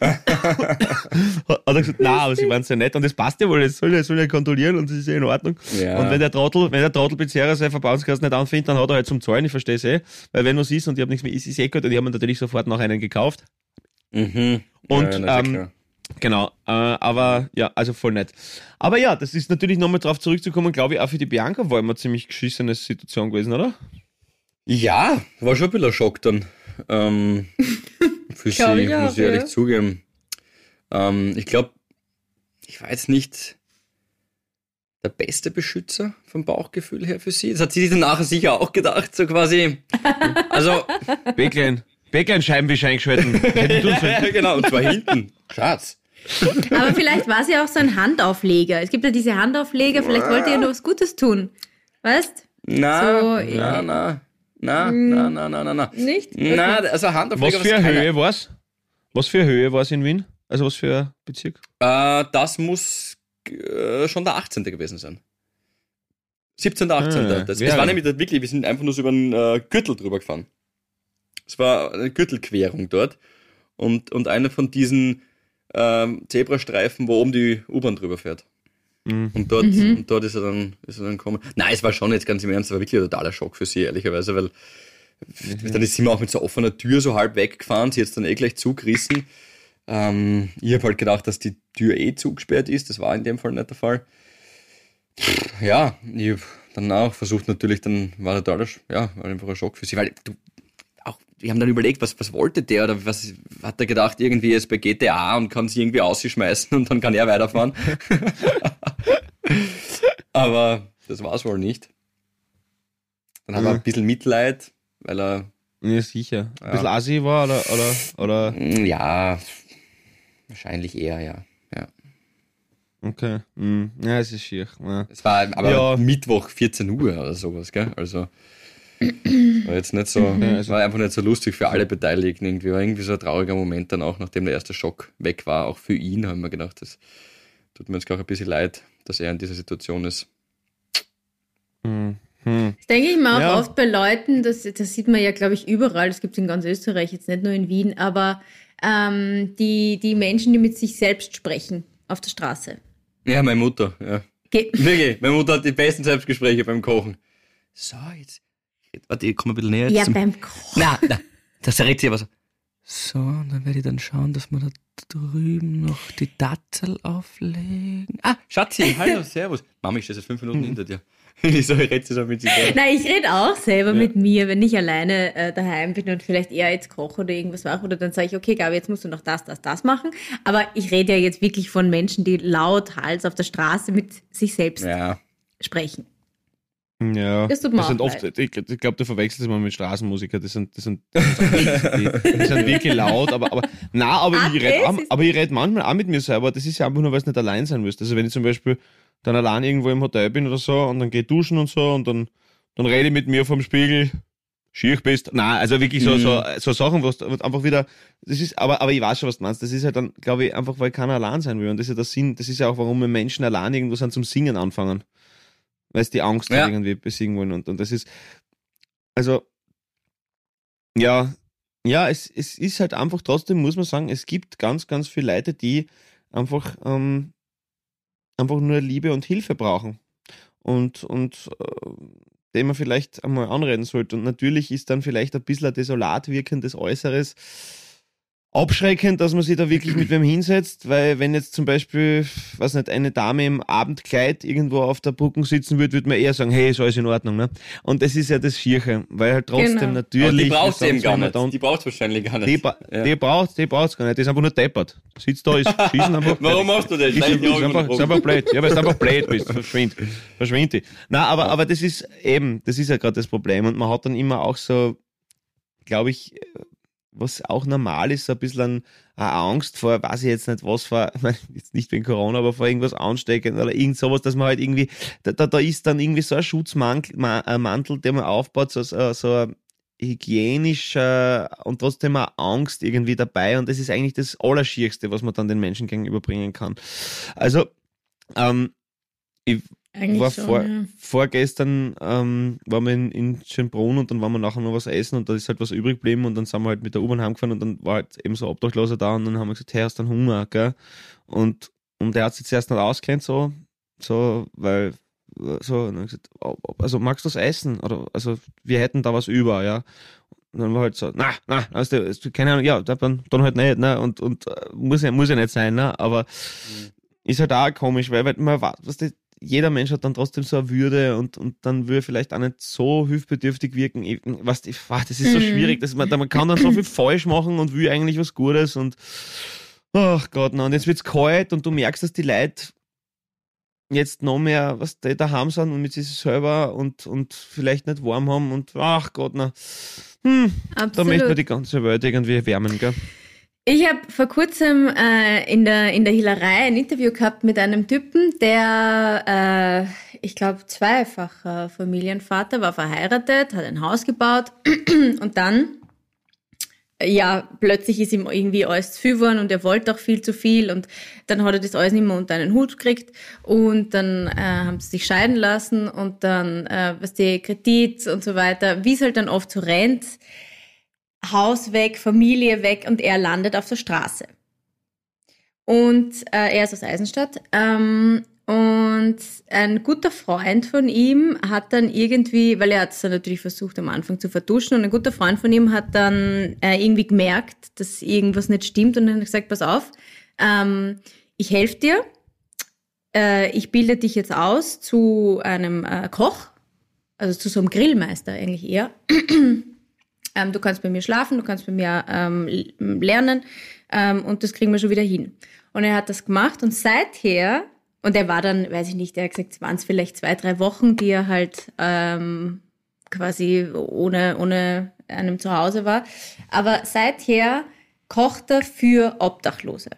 Hat er gesagt, na, aber sie waren sehr nett und das passt ja wohl, das soll ja, soll ja kontrollieren und das ist ja in Ordnung. Ja. Und wenn der Trottel, wenn der Trottel Pizzeria seine Verbandskasten nicht anfindet, dann hat er halt zum Zahlen, ich verstehe es eh, weil wenn was ist und ich habe nichts mehr, ist, ist eh gut und ich habe mir natürlich sofort noch einen gekauft. Mhm. Und, ja, ja ähm. Genau, äh, aber ja, also voll nett. Aber ja, das ist natürlich nochmal drauf zurückzukommen, glaube ich, auch für die Bianca war immer eine ziemlich geschissene Situation gewesen, oder? Ja, war schon ein bisschen ein Schock dann. Ähm, [LAUGHS] für sie, auch, muss ich ehrlich ja. zugeben. Ähm, ich glaube, ich war jetzt nicht der beste Beschützer vom Bauchgefühl her für sie. Das hat sie sich dann nachher sicher auch gedacht, so quasi. Also, Bäcklein, Bäcklein Scheibenwisch eingeschalten. Ja, [LAUGHS] genau, und zwar hinten. Schatz. Aber vielleicht war sie auch so ein Handaufleger. Es gibt ja diese Handaufleger, vielleicht wollte ihr nur was Gutes tun. Weißt? Na, So, na, äh, na, na, na, na, na, na, na. Nicht? Na, also Handaufleger. Was für was eine Höhe war's? Was für eine Höhe war's in Wien? Also was für ein Bezirk? Äh, das muss äh, schon der 18. gewesen sein. 17. 18. Ah, das, das war nämlich wirklich, wir sind einfach nur so über einen äh, Gürtel drüber gefahren. Es war eine Gürtelquerung dort. Und, und einer von diesen ähm, Zebrastreifen, wo oben die U-Bahn drüber fährt. Mhm. Und dort, und dort ist er dann, ist er dann gekommen. Nein, es war schon jetzt ganz im Ernst, es war wirklich ein totaler Schock für sie, ehrlicherweise, weil dann ist sie mir auch mit so offener Tür so halb weggefahren, sie hat dann eh gleich zugerissen. Ähm, ich habe halt gedacht, dass die Tür eh zugesperrt ist, das war in dem Fall nicht der Fall. Ja, ich hab dann auch versucht natürlich, dann war totaler, ja, war einfach ein Schock für sie, weil du, auch, wir haben dann überlegt, was, was wollte der oder was hat er gedacht, irgendwie ist bei GTA und kann sie irgendwie ausschmeißen und dann kann er weiterfahren. [LAUGHS] Aber das war's wohl nicht. Dann haben wir Mhm. ein bisschen Mitleid, weil er, Ja, sicher. Ein Ja. bisschen assi war oder, oder, oder, mm, ja, wahrscheinlich eher, ja. ja. okay. Mhm. Ja, es ist schier. Ja. Es war aber Ja. Mittwoch 14 Uhr oder sowas, gell? Also war jetzt nicht so, also- war einfach nicht so lustig für alle Beteiligten irgendwie. War irgendwie so ein trauriger Moment dann auch, nachdem der erste Schock weg war, auch für ihn, haben wir gedacht, das tut mir jetzt auch ein bisschen leid, dass er in dieser Situation ist. Mhm. Hm. Das denke ich mal auch Ja. oft bei Leuten, das, das sieht man ja, glaube ich, überall, das gibt es in ganz Österreich, jetzt nicht nur in Wien, aber ähm, die, die Menschen, die mit sich selbst sprechen auf der Straße. Ja, meine Mutter, ja. Ge [LAUGHS] Wirklich, meine Mutter hat die besten Selbstgespräche beim Kochen. So, jetzt. Warte, ich komme ein bisschen näher. ja, zum- beim Kochen. Na, na, das redet sie aber so. So, und dann werde ich dann schauen, dass wir da drüben noch die Dattel auflegen. Ah, [LAUGHS] Schatzi, [LAUGHS] hallo, servus. Mama, ich stehe seit fünf Minuten hinter dir. [LAUGHS] Ich so, ich rede sie so mit sich. Nein, ich rede auch selber Ja. mit mir, wenn ich alleine äh, daheim bin und vielleicht eher jetzt koche oder irgendwas mache. Oder dann sage ich, okay, Gabi, jetzt musst du noch das, das, das machen. Aber ich rede ja jetzt wirklich von Menschen, die laut Hals auf der Straße mit sich selbst Ja, sprechen. Ja, Das tut mir sind oft, ich, ich glaube, du verwechselst es mal mit Straßenmusiker, das sind, das sind, die, die sind [LAUGHS] wirklich laut, aber, aber, na, aber Ah, ich rede das auch, ist- aber ich red manchmal auch mit mir selber, das ist ja einfach nur, weil es nicht allein sein müsste. Also wenn ich zum Beispiel dann allein irgendwo im Hotel bin oder so und dann gehe duschen und so und dann, dann rede ich mit mir vom Spiegel, schier bist. Na, also wirklich so, Mhm. so, so Sachen, was was einfach wieder, das ist, aber, aber ich weiß schon, was du meinst. Das ist halt dann, glaube ich, einfach, weil keiner allein sein will. Und das ist ja der Sinn, das ist ja auch, warum wir Menschen allein irgendwo sind zum Singen anfangen. Weil sie die Angst Ja. irgendwie besiegen wollen. Und, und das ist, also, ja, ja, es, es ist halt einfach trotzdem, muss man sagen, es gibt ganz, ganz viele Leute, die einfach ähm, einfach nur Liebe und Hilfe brauchen. Und, und äh, den man vielleicht einmal anreden sollte. Und natürlich ist dann vielleicht ein bisschen ein desolat wirkendes Äußeres abschreckend, dass man sich da wirklich mit wem hinsetzt, weil wenn jetzt zum Beispiel, was nicht, eine Dame im Abendkleid irgendwo auf der Brücke sitzen würde, würde man eher sagen, hey, ist alles in Ordnung, ne? Und das ist ja das Schierche, weil halt trotzdem genau. natürlich... Aber die braucht eben gar nicht, dann, die braucht wahrscheinlich gar nicht. Die, ja. die braucht die braucht's gar nicht, die ist einfach nur deppert. Sitzt da, ist schießen einfach... Warum machst du das? Ist, ist, ist, einfach, ist einfach blöd, ja, weil du einfach blöd bist, [LAUGHS] verschwind, verschwind die. Nein, aber, aber das ist eben, das ist ja gerade das Problem und man hat dann immer auch so, glaube ich, was auch normal ist, so ein bisschen eine Angst vor, weiß ich jetzt nicht was, vor, [LAUGHS] jetzt nicht wegen Corona, aber vor irgendwas ansteckend oder irgend sowas, dass man halt irgendwie, da, da ist dann irgendwie so ein Schutzmantel, Mantel, den man aufbaut, so, so, so ein hygienischer und trotzdem auch Angst irgendwie dabei und das ist eigentlich das Allerschierste, was man dann den Menschen gegenüberbringen kann. Also, ähm, ich eigentlich war schon, vor, ja. vorgestern ähm, waren wir in, in Schönbrunn und dann waren wir nachher noch was essen und da ist halt was übrig geblieben und dann sind wir halt mit der U-Bahn heimgefahren und dann war halt eben so Obdachloser da und dann haben wir gesagt, hey, hast du einen Hunger, gell? Und, und der hat sich zuerst nicht auskennt, so, so, weil, so, gesagt, also magst du das essen? Oder, also, wir hätten da was über, ja. Und dann war halt so, na, na, also, keine Ahnung, ja, dann, dann halt nicht, ne, und, und, äh, muss ja, muss ja nicht sein, ne, aber, mhm. ist halt auch komisch, weil, weil man, was, das, jeder Mensch hat dann trotzdem so eine Würde und, und dann würde vielleicht auch nicht so hilfsbedürftig wirken. Was, das ist so mhm. schwierig, dass man, man kann dann so viel [CLEARS THROAT] falsch machen und will eigentlich was Gutes und ach Gott, na, und jetzt wird's kalt und du merkst, dass die Leute jetzt noch mehr, was die daheim sind und mit sich selber und, und vielleicht nicht warm haben und ach Gott, na, hm, da möchte man die ganze Welt irgendwie wärmen, gell? Ich habe vor kurzem äh, in, der, in der Hillerei ein Interview gehabt mit einem Typen, der, äh, ich glaube, zweifacher Familienvater, war verheiratet, hat ein Haus gebaut [CLEARS THROAT] und dann, ja, plötzlich ist ihm irgendwie alles zu viel geworden und er wollte auch viel zu viel und dann hat er das alles nicht mehr unter einen Hut gekriegt und dann äh, haben sie sich scheiden lassen und dann, äh, was die Kredit und so weiter, wie es halt dann oft so rennt, Haus weg, Familie weg und er landet auf der Straße. Und äh, er ist aus Eisenstadt. Ähm, und ein guter Freund von ihm hat dann irgendwie, weil er hat es natürlich versucht am Anfang zu vertuschen, und ein guter Freund von ihm hat dann äh, irgendwie gemerkt, dass irgendwas nicht stimmt und hat gesagt, pass auf, ähm, ich helfe dir, äh, ich bilde dich jetzt aus zu einem äh, Koch, also zu so einem Grillmeister eigentlich eher ähm, du kannst bei mir schlafen, du kannst bei mir ähm, lernen ähm, und das kriegen wir schon wieder hin. Und er hat das gemacht und seither, und er war dann, weiß ich nicht, er hat gesagt, es waren es vielleicht zwei, drei Wochen, die er halt ähm, quasi ohne, ohne einem Zuhause war. Aber seither kocht er für Obdachlose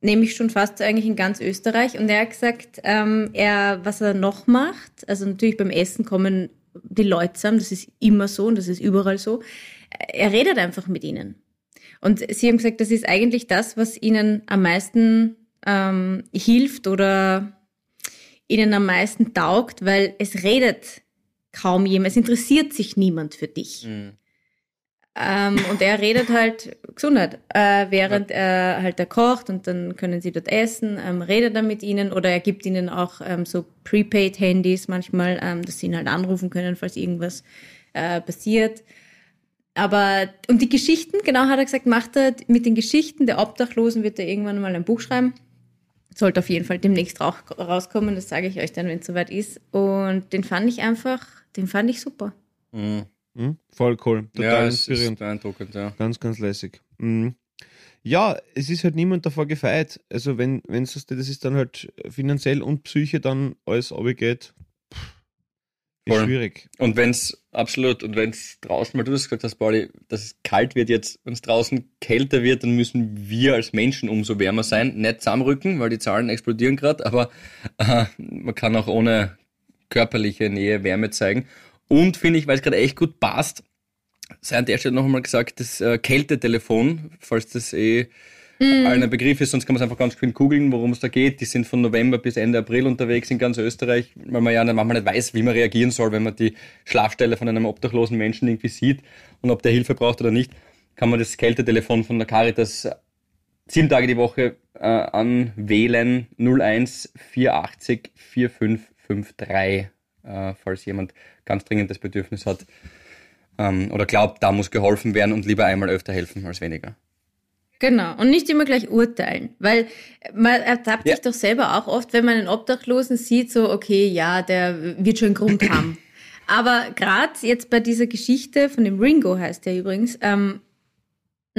nämlich schon fast eigentlich in ganz Österreich. Und er hat gesagt, ähm, er, was er noch macht, also natürlich beim Essen kommen die Leute zusammen, das ist immer so und das ist überall so. Er redet einfach mit ihnen. Und sie haben gesagt, das ist eigentlich das, was ihnen am meisten ähm, hilft oder ihnen am meisten taugt, weil es redet kaum jemand, es interessiert sich niemand für dich. Mhm. Ähm, und er redet halt Gesundheit, äh, während ja. er halt er kocht und dann können sie dort essen, ähm, redet er mit ihnen oder er gibt ihnen auch ähm, so Prepaid-Handys manchmal, ähm, dass sie ihn halt anrufen können, falls irgendwas äh, passiert. Aber, und die Geschichten, genau hat er gesagt, macht er mit den Geschichten der Obdachlosen wird er irgendwann mal ein Buch schreiben. Sollte auf jeden Fall demnächst auch rauskommen, das sage ich euch dann, wenn es soweit ist. Und den fand ich einfach, den fand ich super. Mhm. Mhm. Voll cool. Total ja, inspirierend. beeindruckend, ja. Ganz, ganz lässig. Mhm. Ja, es ist halt niemand davor gefeit. Also wenn, wenn es das ist dann halt finanziell und Psyche dann alles abgeht, Voll. schwierig. Und wenn es absolut, und wenn es draußen, weil du das gesagt hast, Pauli, dass es kalt wird jetzt, wenn es draußen kälter wird, dann müssen wir als Menschen umso wärmer sein. Nicht zusammenrücken, weil die Zahlen explodieren gerade, aber äh, man kann auch ohne körperliche Nähe Wärme zeigen. Und finde ich, weil es gerade echt gut passt, sei an der Stelle noch einmal gesagt, das äh, Kältetelefon, falls das eh allen ein Begriff ist, sonst kann man es einfach ganz schön googeln, worum es da geht. Die sind von November bis Ende April unterwegs in ganz Österreich, weil man ja manchmal nicht weiß, wie man reagieren soll, wenn man die Schlafstelle von einem obdachlosen Menschen irgendwie sieht und ob der Hilfe braucht oder nicht, kann man das Kältetelefon von der Caritas sieben Tage die Woche äh, anwählen. 01 480 4553, äh, falls jemand ganz dringend das Bedürfnis hat ähm, oder glaubt, da muss geholfen werden und lieber einmal öfter helfen als weniger. Genau. Und nicht immer gleich urteilen. Weil man ertappt Ja. sich doch selber auch oft, wenn man einen Obdachlosen sieht, so, okay, ja, der wird schon einen Grund haben. [CLEARS THROAT] Aber gerade jetzt bei dieser Geschichte von dem Ringo heißt der übrigens, ähm,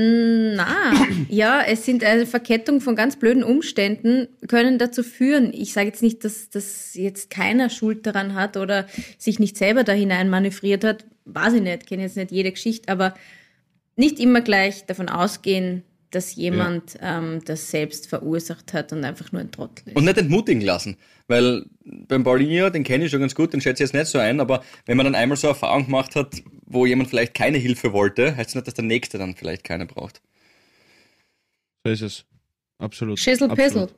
na, ja, es sind eine Verkettung von ganz blöden Umständen, können dazu führen. Ich sage jetzt nicht, dass, dass jetzt keiner Schuld daran hat oder sich nicht selber da hinein manövriert hat. Weiß ich nicht, kenne jetzt nicht jede Geschichte, aber nicht immer gleich davon ausgehen, dass jemand ähm, das selbst verursacht hat und einfach nur ein Trottel ist. Und nicht entmutigen lassen. Weil beim Paulinho, den kenne ich schon ganz gut, den schätze ich jetzt nicht so ein, aber wenn man dann einmal so Erfahrung gemacht hat, wo jemand vielleicht keine Hilfe wollte, heißt es nicht, dass der Nächste dann vielleicht keine braucht. So ist es. Absolut. Schissel Pissel. Absolut.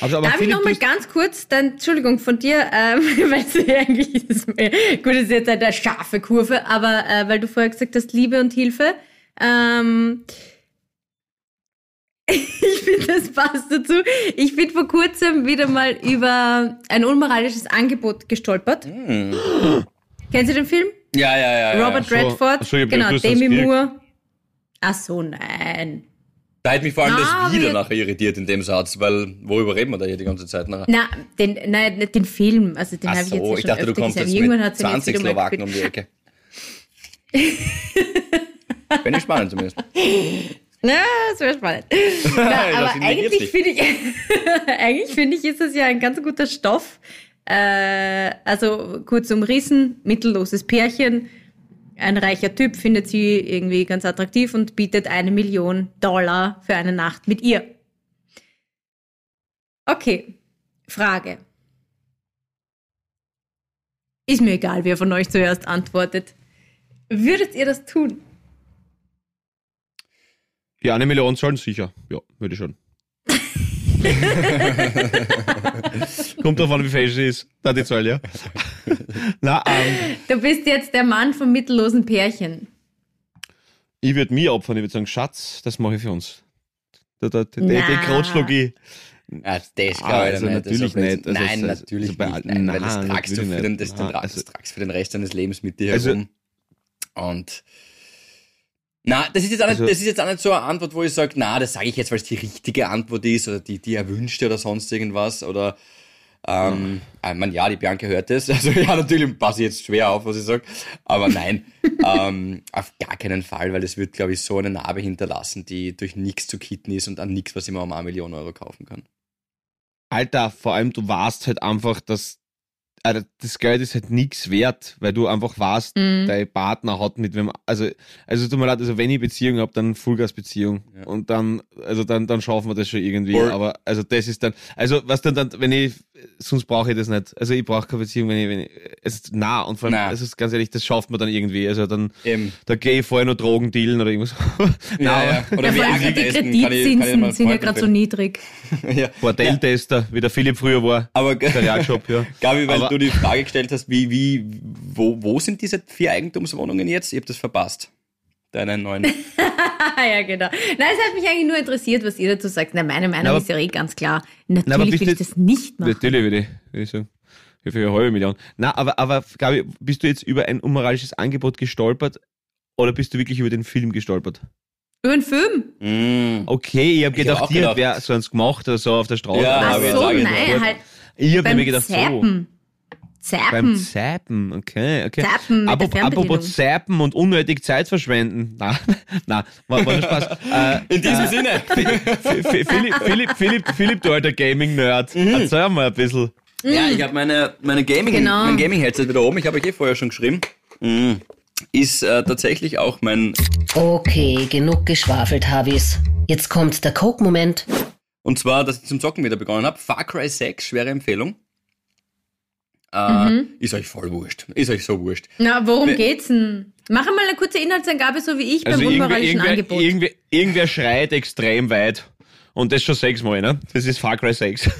Also, aber Darf ich Philipp, noch du mal bist- ganz kurz, dann, Entschuldigung, von dir, ähm, [LAUGHS] weil du ja eigentlich, ist, gut, das ist jetzt eine scharfe Kurve, aber äh, weil du vorher gesagt hast, Liebe und Hilfe, ähm, [LAUGHS] ich finde, das passt dazu. Ich bin vor kurzem wieder mal über ein unmoralisches Angebot gestolpert. Hm. Kennen Sie den Film? Ja, ja, ja. ja. Robert so. Redford, so, genau, Demi Moore. Ach so, nein. Da hat mich vor allem Na, das wieder wir- nachher irritiert in dem Satz, weil worüber reden wir da hier die ganze Zeit nachher? Na, den, nein, nicht den Film. Also den Ach habe ich jetzt ja so, schon ich dachte, du kommst jetzt Irgendwann mit hat's ihn jetzt 20 wieder mal Slowaken um die Ecke. Bin ich spannend zumindest. [LAUGHS] Na, das wäre spannend. [LAUGHS] Na, aber eigentlich finde ich, [LAUGHS] eigentlich finde ich, ist das ja ein ganz guter Stoff. Äh, also kurz umrissen, mittelloses Pärchen. Ein reicher Typ findet sie irgendwie ganz attraktiv und bietet eine Million Dollar für eine Nacht mit ihr. Okay, Frage. Ist mir egal, wer von euch zuerst antwortet. Würdet ihr das tun? Ja, eine Million zahlen sicher. Ja, würde ich schon. [LAUGHS] [LAUGHS] Kommt drauf an, wie fest sie ist. Da die Zahl, ja. Na, ähm, Du bist jetzt der Mann vom mittellosen Pärchen. ich würde mich opfern. Ich würde sagen, Schatz, das mache ich für uns. Da, da, da, Na. Den Krotschlag ich. Ja, das glaube ich Also nicht. natürlich Das nicht. Also nein, natürlich also bei nicht. allen- Nein, weil das nein, tragst du natürlich für den, nicht. das, Nein, das also- tragst für den Rest deines Lebens mit dir Also- herum. Und na, das ist jetzt auch nicht, Also- das ist jetzt auch nicht so eine Antwort, wo ich sage, na, das sage ich jetzt, weil es die richtige Antwort ist oder die, die erwünschte oder sonst irgendwas oder ähm, ich meine, ja, die Bianca hört es. [LAUGHS] Also ja, natürlich passe ich jetzt schwer auf, was ich sage. Aber nein, [LAUGHS] ähm, auf gar keinen Fall, weil das wird, glaube ich, so eine Narbe hinterlassen, die durch nichts zu kitten ist und an nichts, was ich mir um eine Million Euro kaufen kann. Alter, vor allem du weißt halt einfach, dass also das Geld ist halt nichts wert, weil du einfach weißt, Mhm. dein Partner hat mit wem, also, also tut mir leid, also wenn ich Beziehung habe, dann Vollgas-Beziehung Ja. und dann, also dann, dann schaffen wir das schon irgendwie, Voll. aber also das ist dann, also was dann, dann wenn ich, sonst brauche ich das nicht, also ich brauche keine Beziehung, wenn ich, wenn ich, es ist nah und vor allem, Na. also ganz ehrlich, das schafft man dann irgendwie, also dann, Eben. da gehe ich vorher nur Drogen dealen oder irgendwas. [LAUGHS] Ja, ja. Oder Ja, vor allem die Kreditzinsen sind ja gerade so niedrig. [LAUGHS] ja. Bordelltester, wie der Philipp früher war, Aber der Realjob, ja. Gabi, weil Aber- du die Frage gestellt hast, wie, wie, wo, wo sind diese vier Eigentumswohnungen jetzt? Ich habe das verpasst. Deine neuen. [LAUGHS] Ja, genau. Nein, es hat mich eigentlich nur interessiert, was ihr dazu sagt. Na, meine Meinung Na, aber- ist ja eh ganz klar. Natürlich bist will ich das nicht machen. Natürlich würde ich, würde ich sagen. Für eine halbe Million. Na, aber, aber Gabi, bist du jetzt über ein unmoralisches Angebot gestolpert oder bist du wirklich über den Film gestolpert? Über einen Film? Mm. Okay, ich habe Ich hab gedacht, auch ihr gedacht. wäre sonst gemacht oder so auf der Straße. Ja, Ach hab ich so, nein, halt ich habe beim mir gedacht, so. Zappen. Beim Zappen. Okay, okay. Zappen mit der Apropos, Zappen und unnötig Zeit verschwenden. Na, [LAUGHS] na, war, war nur Spaß. äh, [LAUGHS] In diesem Sinne. [LAUGHS] F- F- Philipp, Philipp, Philipp, Philipp, du alter Gaming-Nerd. Erzähl mal ein bisschen. Ja, ich habe meine, meine Gaming, Genau. mein Gaming-Headset wieder oben. Ich habe euch eh vorher schon geschrieben. Mm. Ist äh, tatsächlich auch mein. Okay, genug geschwafelt, Havis. Jetzt kommt der Coke-Moment. Und zwar, dass ich zum Zocken wieder begonnen habe. Far Cry 6, schwere Empfehlung. Äh, Mhm. Ist euch voll wurscht. Ist euch so wurscht. Na, worum Wer- geht's denn? Mach mal eine kurze Inhaltsangabe, so wie ich Also beim irgendwer, unmoralischen irgendwer, Angebot. irgendwer, irgendwer schreit extrem weit. Und das schon sechsmal, ne? Das ist Far Cry 6.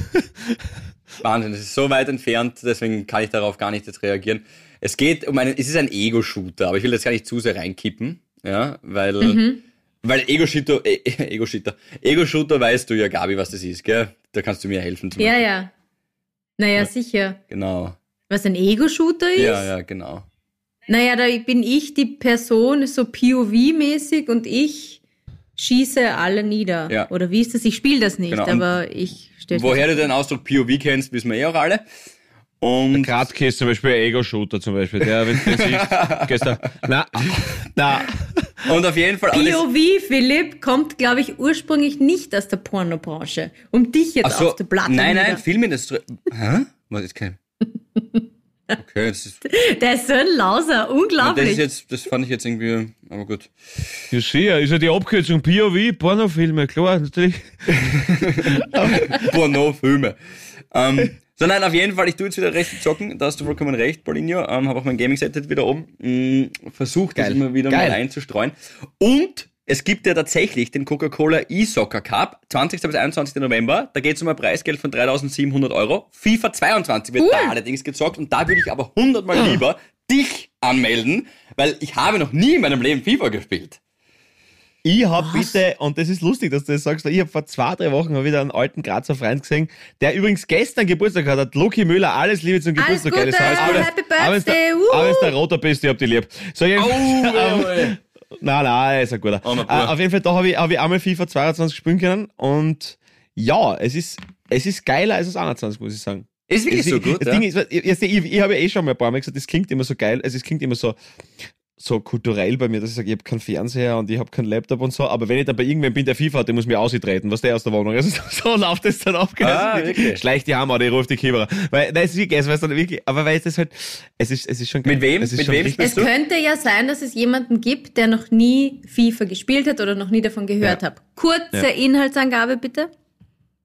[LAUGHS] Wahnsinn, es ist so weit entfernt, deswegen kann ich darauf gar nicht jetzt reagieren. Es geht um einen, es ist ein Ego-Shooter, aber ich will das gar nicht zu sehr reinkippen, ja, weil Weil Ego-Shooter, [LAUGHS] Ego-Shooter, Ego-Shooter weißt du ja, Gabi, was das ist, gell? Da kannst du mir helfen. Zum Ja, Beispiel. ja. Naja, sicher. Genau. Was ein Ego-Shooter ist? Ja, ja, genau. Naja, da bin ich die Person so POV-mäßig und ich schieße alle nieder. Ja. Oder wie ist das? Ich spiele das nicht, Genau, und aber ich stelle Woher du den Ausdruck POV kennst, wissen wir eh auch alle. Und Kratke ist zum Beispiel ein Ego-Shooter zum Beispiel. Der, wenn du siehst, [LAUGHS] gestern. Na, na. Und auf jeden Fall. POV, Philipp, kommt, glaube ich, ursprünglich nicht aus der Pornobranche. Um dich jetzt so, auf der Platte nein, nein. Filmindustrie. Hä? Was ist kein. Okay, das ist, Der ist so ein Lauser, das unglaublich. ist jetzt, das fand ich jetzt irgendwie, aber gut. Ja, sicher, ist ja die Abkürzung POV, Pornofilme, klar, natürlich. [LAUGHS] Pornofilme. ähm, so nein, auf jeden Fall, ich tue jetzt wieder recht zocken, da hast du vollkommen recht, Paulinho. Ähm, habe auch mein Gaming-Set wieder oben. Mm, Versucht das immer wieder Geil. mal einzustreuen. Und es gibt ja tatsächlich den Coca-Cola E-Soccer Cup, 20. bis 21. November. Da geht es um ein Preisgeld von 3700 Euro. FIFA 22 wird Cool. da allerdings gezockt und da würde ich aber hundertmal lieber dich anmelden, weil ich habe noch nie in meinem Leben FIFA gespielt. Ich hab bitte, und das ist lustig, dass du das sagst, ich hab vor zwei, drei Wochen mal wieder einen alten Grazer Freund gesehen, der übrigens gestern Geburtstag hat, hat Loki Müller, alles Liebe zum Alles Geburtstag. Gute, gell, das heißt, Happy Birthday, aber wenn's der Roter bist, ich hab dich lieb. So, jetzt, jawohl. [LAUGHS] Nein, nein, ist ein guter. Bub. auf jeden Fall, da habe ich, hab ich einmal FIFA 22 spielen können und ja, es ist, es ist geiler als das 21, muss ich sagen. Ist wirklich Das so gut, Das ja? Ding ist, ich, ich, ich, ich habe ja eh schon mal ein paar Mal gesagt, das klingt immer so geil, also es klingt immer so, so kulturell bei mir, dass ich sage, ich habe keinen Fernseher und ich habe keinen Laptop und so, aber wenn ich dann bei irgendwem bin, der FIFA hat, der muss mir austreten, was der aus der Wohnung. Also [LAUGHS] so läuft das dann ab. Ah, wirklich? Schleicht die Hammer, die ruft die Kieberer. Weil, nein, es ist wirklich, es weiß dann wirklich, aber weil es ist halt, es ist, es ist schon geil. Mit wem? Es ist Mit wem Es könnte ja sein, dass es jemanden gibt, der noch nie FIFA gespielt hat oder noch nie davon gehört Ja. hat. Kurze Ja. Inhaltsangabe bitte.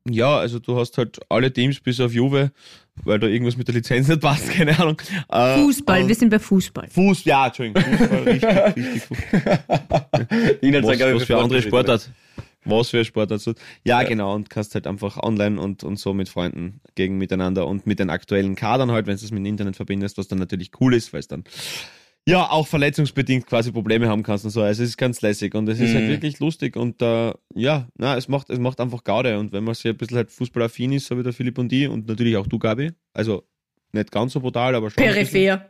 Ja, also du hast halt alle Teams bis auf Juve, weil da irgendwas mit der Lizenz nicht passt, [LAUGHS] keine Ahnung. Äh, Fußball, und wir sind bei Fußball. Fuß, ja, Entschuldigung, Fußball, [LAUGHS] richtig, richtig. Fußball. [LAUGHS] Was, Inhaltsangabe was für andere. Sportart. Was für eine Sportart. so. Ja, genau, und kannst halt einfach online und, und so mit Freunden gegen miteinander und mit den aktuellen Kadern halt, wenn du es mit dem Internet verbindest, was dann natürlich cool ist, weil es dann ja auch verletzungsbedingt quasi Probleme haben kannst und so. Also es ist ganz lässig und es ist halt Mhm. wirklich lustig und äh, ja, na, es macht, es macht einfach Gaude und wenn man sehr ein bisschen halt fußballaffin ist, so wie der Philipp und die und natürlich auch du, Gabi, also nicht ganz so brutal, aber schon. Peripher.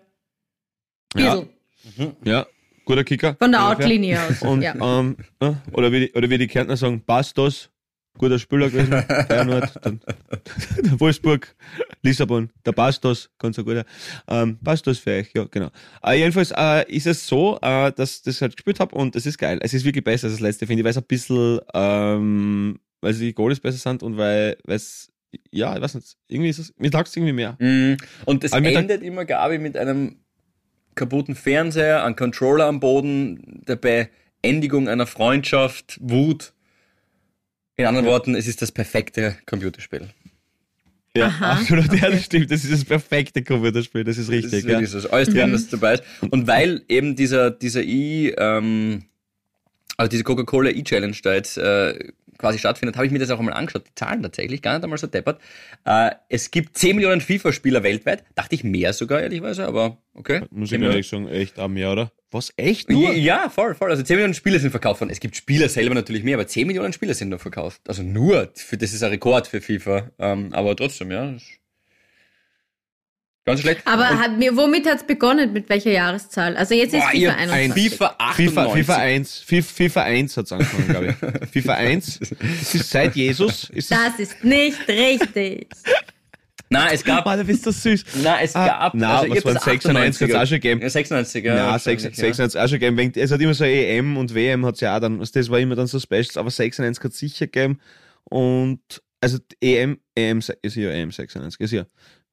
Ja, Bisschen. ja, guter Kicker. Von der. Outlinie aus. Und, ja. ähm, ja, oder, wie die, oder wie die Kärntner sagen, Bastos, guter Spieler gewesen, [LAUGHS] Feyenoord, dann, der [LAUGHS] Wolfsburg, Lissabon, der Bastos, ganz ein guter. Ähm, Bastos für euch, ja, genau. Äh, jedenfalls äh, ist es so, äh, dass ich das halt gespielt habe und es ist geil. Es ist wirklich besser als das letzte, finde ich, weil es ein bisschen, ähm, weil die Goalies besser sind und weil es, ja, ich weiß nicht, irgendwie ist es, mir taugt es irgendwie mehr. Mhm. Und der- endet immer, Gabi, mit einem kaputten Fernseher, einem Controller am Boden, der Beendigung einer Freundschaft, Wut. In anderen Worten, es ist das perfekte Computerspiel. Ja, Aha. absolut, ja, das stimmt. Das ist das perfekte Computerspiel, das ist Das richtig. ist ja. wirklich so. Das ist alles drin, das dabei ist. Und weil eben dieser, dieser E, ähm, also diese Coca-Cola E-Challenge da jetzt äh, quasi stattfindet, habe ich mir das auch einmal angeschaut. Die Zahlen tatsächlich, gar nicht einmal so deppert. Äh, es gibt 10 Millionen FIFA-Spieler weltweit. Dachte ich mehr sogar, ehrlicherweise, aber okay. Muss 10 ich Millionen. ehrlich sagen, echt am Jahr, oder? Was, echt Ja, ja, voll, voll. Also 10 Millionen Spieler sind verkauft worden. Es gibt Spieler selber natürlich mehr, aber 10 Millionen Spieler sind nur verkauft. Also nur, für, das ist ein Rekord für FIFA. Ähm, aber trotzdem, ja. Ganz schlecht. Aber hat mir, womit hat es begonnen? Mit welcher Jahreszahl? Also jetzt ist Boah, FIFA ihr- 21. FIFA 98. FIFA, FIFA 1, FIFA, FIFA 1 hat's angefangen, glaube ich. [LAUGHS] FIFA 1, das ist seit Jesus. Ist das, Das ist nicht richtig. [LAUGHS] Nein, es gab. ah, da bist du süß. Nein, es Ah, gab. nein, also, was waren das 96 hat's auch schon gegeben. Ja, 96, ja. Ja, wahrscheinlich, 96, 96 auch schon gegeben. Es hat immer so EM und WM hat's ja auch dann, also das war immer dann so Specials, aber 96 hat's sicher gegeben. Und, also EM, EM, ist ja EM 96, ist ja.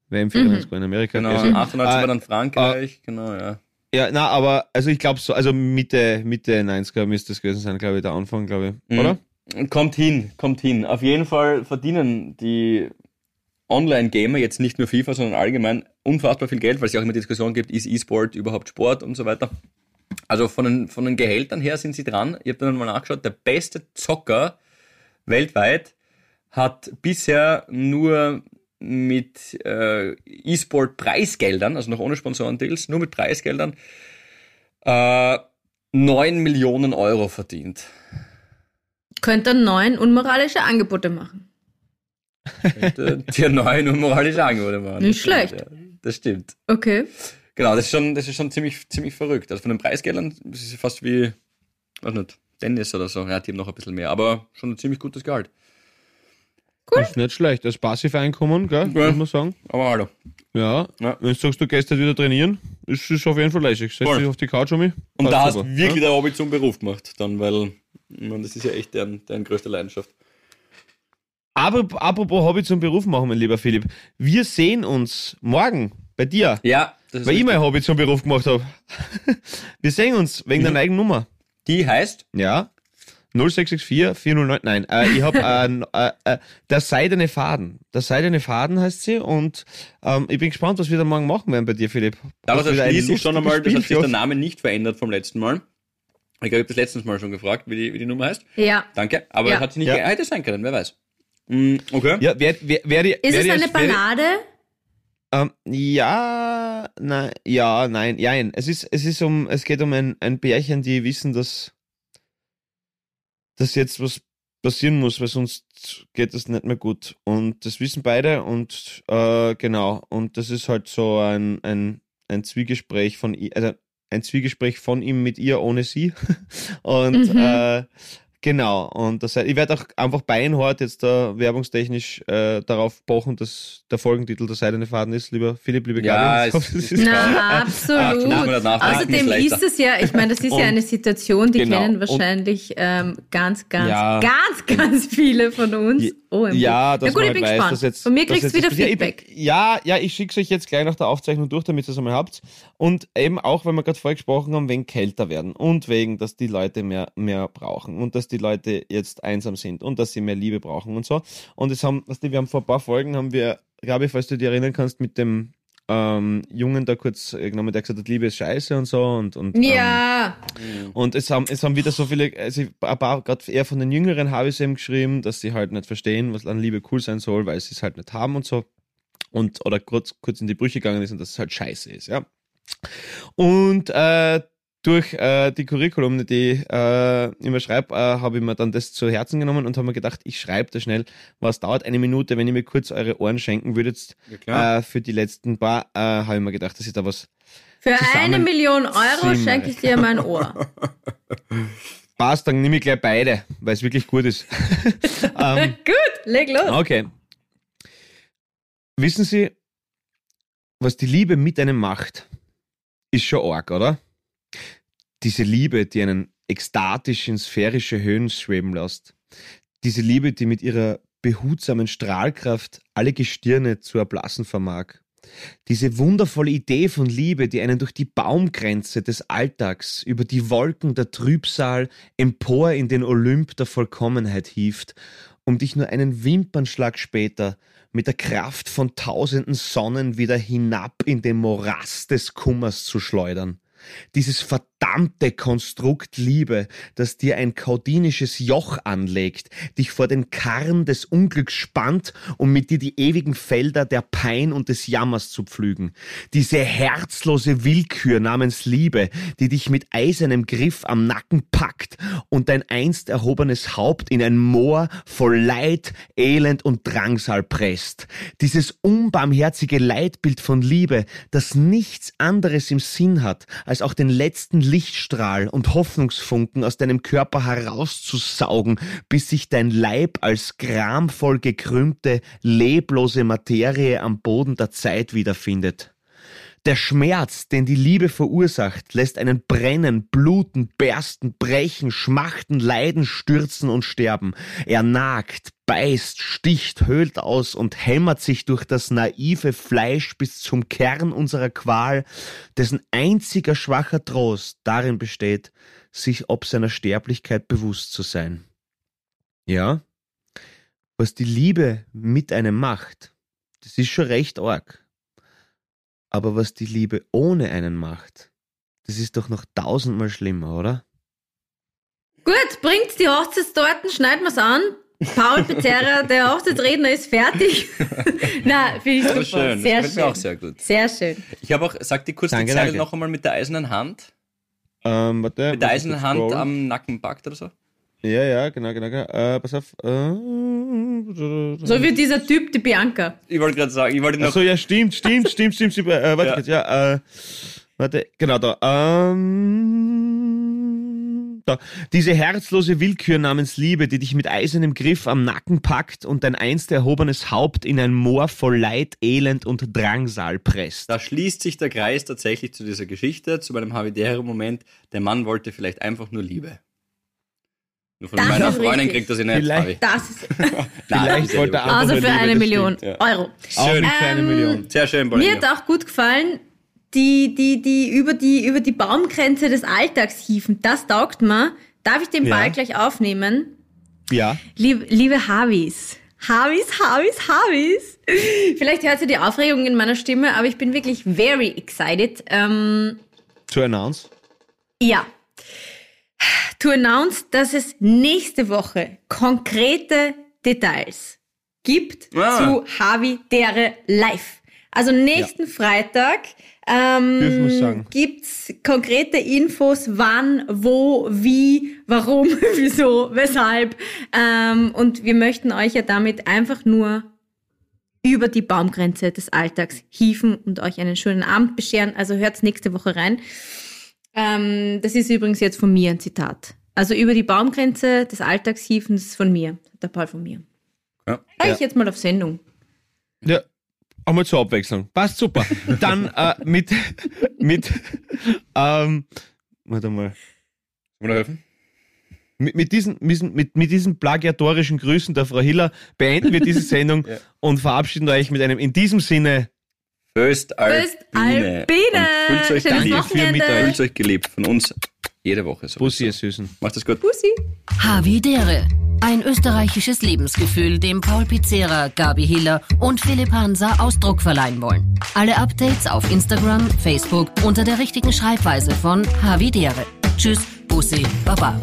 WM 94 war in Amerika. Genau, ist ja. 98 Ah, war dann Frankreich, genau, ja. Ja, na, aber, also ich glaube so, also Mitte, Mitte 90er müsste es gewesen sein, glaube ich, der Anfang, glaube ich. Mhm. Oder? Kommt hin, kommt hin. Auf jeden Fall verdienen die Online-Gamer jetzt nicht nur FIFA, sondern allgemein unfassbar viel Geld, weil es ja auch immer die Diskussion gibt, ist E-Sport überhaupt Sport und so weiter. Also von den, von den Gehältern her sind sie dran. Ich habe dann mal nachgeschaut, der beste Zocker weltweit hat bisher nur mit äh, E-Sport-Preisgeldern, also noch ohne Sponsorendeals, nur mit Preisgeldern, äh, 9 Millionen Euro verdient. Könnte neun unmoralische Angebote machen. Könnte [LAUGHS] dir neuen unmoralische Angebote machen. Nicht Das stimmt, schlecht. Ja. Das stimmt. Okay. Genau, das ist schon, das ist schon ziemlich, ziemlich verrückt. Also von den Preisgeldern, das ist fast wie, weiß nicht, Dennis oder so. Ja, die haben noch ein bisschen mehr, aber schon ein ziemlich gutes Gehalt. Ist nicht schlecht. Das Passiveinkommen, gell? Ja. Muss man sagen. Aber hallo. Ja. Ja. Wenn du sagst, du gehst halt wieder trainieren, ist es auf jeden Fall lässig. Setz Voll. dich auf die Couch um mich. Und da hast super. du wirklich der Hobby zum Beruf gemacht, dann, weil, ich meine, das ist ja echt deren, deren größte Leidenschaft. Aber apropos Hobby zum Beruf machen, mein lieber Philipp. Wir sehen uns morgen bei dir, Ja, das ist weil ich richtig. mein Hobby zum Beruf gemacht habe. [LAUGHS] Wir sehen uns wegen der neuen Nummer. Die heißt, Ja. 0664 409. Nein, äh, ich habe äh, äh, äh, der seidene Faden. Der seidene Faden heißt sie und ähm, ich bin gespannt, was wir da morgen machen werden bei dir, Philipp. wieder ein erschließt sich schon einmal, das hat sich der? Name nicht verändert vom letzten Mal. Ich glaube, ich habe das letztes Mal schon gefragt, wie die, wie die Nummer heißt. Ja. Danke, aber Ja. hat sich nicht Ja. hätte sein können, wer weiß. Mm, okay. Ja, wer, wer, wer die, Ist wer es die eine die- Ballade? Ähm, ja, nein, ja, nein, nein. Es ist, es ist um, es geht um ein, ein Pärchen, die wissen, dass, dass jetzt was passieren muss, weil sonst geht es nicht mehr gut. Und das wissen beide und äh, genau. Und das ist halt so ein, ein, ein Zwiegespräch von also ein Zwiegespräch von ihm mit ihr ohne sie. [LAUGHS] und Mhm. äh, Genau, und das, ich werde auch einfach beinhart jetzt da werbungstechnisch äh, darauf pochen, dass der Folgentitel der Seidene Faden ist, lieber Philipp, liebe Ja, Gabi. Ich es- hoffe, das es- ist Na, Ach, absolut. denken, Außerdem ist ist es ja, ich meine, das ist Und- ja eine Situation, die genau. kennen Und- wahrscheinlich ähm, ganz, ganz, Ja. ganz, ganz viele von uns. Ja, OMG. Ja, dass Na gut, man ich halt bin weiß, gespannt. jetzt. Von mir kriegst du wieder das- ja, Feedback. Ja, ja, ich schicke euch jetzt gleich nach der Aufzeichnung durch, damit ihr es einmal habt. Und eben auch, weil wir gerade vorher gesprochen haben, wegen kälter werden und wegen, dass die Leute mehr, mehr brauchen und dass die Leute jetzt einsam sind und dass sie mehr Liebe brauchen und so. Und es haben, weißt du, wir haben vor ein paar Folgen haben wir, glaube ich, falls du dich erinnern kannst, mit dem ähm, Jungen da kurz genommen, der gesagt hat, Liebe ist scheiße und so und, und ähm, Ja, und es haben, es haben wieder so viele, also ein paar, gerade eher von den Jüngeren habe ich es eben geschrieben, dass sie halt nicht verstehen, was an Liebe cool sein soll, weil sie es halt nicht haben und so. Und, oder kurz, kurz in die Brüche gegangen ist und dass es halt scheiße ist, ja. Und äh, durch äh, die Curriculum, die ich äh, immer schreibe, äh, habe ich mir dann das zu Herzen genommen und habe mir gedacht, ich schreibe da schnell, was dauert eine Minute, wenn ihr mir kurz eure Ohren schenken würdet Ja, klar. äh, für die letzten paar, äh, habe ich mir gedacht, dass ich da was für eine Million Euro schenke ich dir mein Ohr. [LAUGHS] passt, dann nehme ich gleich beide, weil es wirklich gut ist. [LAUGHS] ähm, Gut, leg los. Okay. Wissen Sie, was die Liebe mit einem macht? Ist schon arg, oder? Diese Liebe, die einen ekstatisch in sphärische Höhen schweben lässt. Diese Liebe, die mit ihrer behutsamen Strahlkraft alle Gestirne zu erblassen vermag. Diese wundervolle Idee von Liebe, die einen durch die Baumgrenze des Alltags, über die Wolken der Trübsal empor in den Olymp der Vollkommenheit hieft, um dich nur einen Wimpernschlag später mit der Kraft von tausenden Sonnen wieder hinab in den Morast des Kummers zu schleudern. Dieses verdammte Konstrukt Liebe, das dir ein kaudinisches Joch anlegt, dich vor den Karren des Unglücks spannt, um mit dir die ewigen Felder der Pein und des Jammers zu pflügen. Diese herzlose Willkür namens Liebe, die dich mit eisernem Griff am Nacken packt und dein einst erhobenes Haupt in ein Moor voll Leid, Elend und Drangsal presst. Dieses unbarmherzige Leitbild von Liebe, das nichts anderes im Sinn hat, als auch den letzten Lichtstrahl und Hoffnungsfunken aus deinem Körper herauszusaugen, bis sich dein Leib als gramvoll gekrümmte, leblose Materie am Boden der Zeit wiederfindet. Der Schmerz, den die Liebe verursacht, lässt einen brennen, bluten, bersten, brechen, schmachten, leiden, stürzen und sterben. Er nagt, beißt, sticht, höhlt aus und hämmert sich durch das naive Fleisch bis zum Kern unserer Qual, dessen einziger schwacher Trost darin besteht, sich ob seiner Sterblichkeit bewusst zu sein. Ja, was die Liebe mit einem macht, das ist schon recht arg. Aber was die Liebe ohne einen macht, das ist doch noch tausendmal schlimmer, oder? Gut, bringt die Hochzeitstorten, schneiden wir's an. Paul Pizzerra, der Hochzeitsredner, ist fertig. [LAUGHS] Na, finde ich super. schön, Sehr das schön. mir auch sehr gut. Sehr schön. Ich habe auch, sag dir kurz Danke, die Zeile danke. noch einmal mit der eisernen Hand. Ähm, warte, Mit der eisernen Hand am Nacken packt oder so. Ja, ja, genau, genau, genau. Äh, pass auf. Äh, So wie dieser Typ, die Bianca. Ich wollte gerade sagen, ich wollte noch. Achso, ja, stimmt, stimmt, [LAUGHS] stimmt, stimmt, stimmt. Äh, warte Ja. kurz, ja, äh, warte, genau da. Ähm, da. Diese herzlose Willkür namens Liebe, die dich mit eisernem Griff am Nacken packt und dein einst erhobenes Haupt in ein Moor voll Leid, Elend und Drangsal presst. Da schließt sich der Kreis tatsächlich zu dieser Geschichte, zu meinem habitären Moment. Der Mann wollte vielleicht einfach nur Liebe. Nur von Das meiner ist Freundin richtig. kriegt das in nicht. [LAUGHS] Vielleicht-. Das ist Vielleicht wollte er also nur für Liebe, eine das Million stimmt. ja. Euro. Auch Schön. nicht für eine Ähm, Million. Sehr schön, Mir Pauline. hat auch gut gefallen, die, die, die, über die, über die Baumgrenze des Alltags hieven. Das taugt mir. Darf ich den Ja. Ball gleich aufnehmen? Ja. Liebe, liebe Harvis. Harvis, Harvis, Harvis. Vielleicht hört ihr die Aufregung in meiner Stimme, aber ich bin wirklich very excited. Ähm, To announce. ja. To announce, dass es nächste Woche konkrete Details gibt Ah. zu Harvey Dere Live. Also nächsten Freitag Dürfen wir's ähm, sagen. gibt's konkrete Infos, wann, wo, wie, warum, [LAUGHS] wieso, weshalb. Ähm, und wir möchten euch ja damit einfach nur über die Baumgrenze des Alltags hieven und euch einen schönen Abend bescheren. Also hört's nächste Woche rein. Ähm, das ist übrigens jetzt von mir ein Zitat. Also über die Baumgrenze des Alltags hieven, das ist von mir. Der Paul von mir. Ja. War Ja. ich jetzt mal auf Sendung. Ja. Einmal zur Abwechslung. Passt super. Dann äh, mit, mit, ähm, warte mal. Wollen wir helfen? Mit, mit, diesen- mit, mit diesen plagiatorischen Grüßen der Frau Hiller beenden wir diese Sendung [LAUGHS] Ja. und verabschieden euch mit einem in diesem Sinne Föst Alpine. Alpine. Und fühlt euch geliebt. Fühlt euch geliebt. Von uns jede Woche. So. Bussi, ihr Süßen. Macht es gut. Pussy. Havidere. Ein österreichisches Lebensgefühl, dem Paul Pizzera, Gabi Hiller und Philipp Hansa Ausdruck verleihen wollen. Alle Updates auf Instagram, Facebook unter der richtigen Schreibweise von Havidere. Tschüss, Bussi, Baba.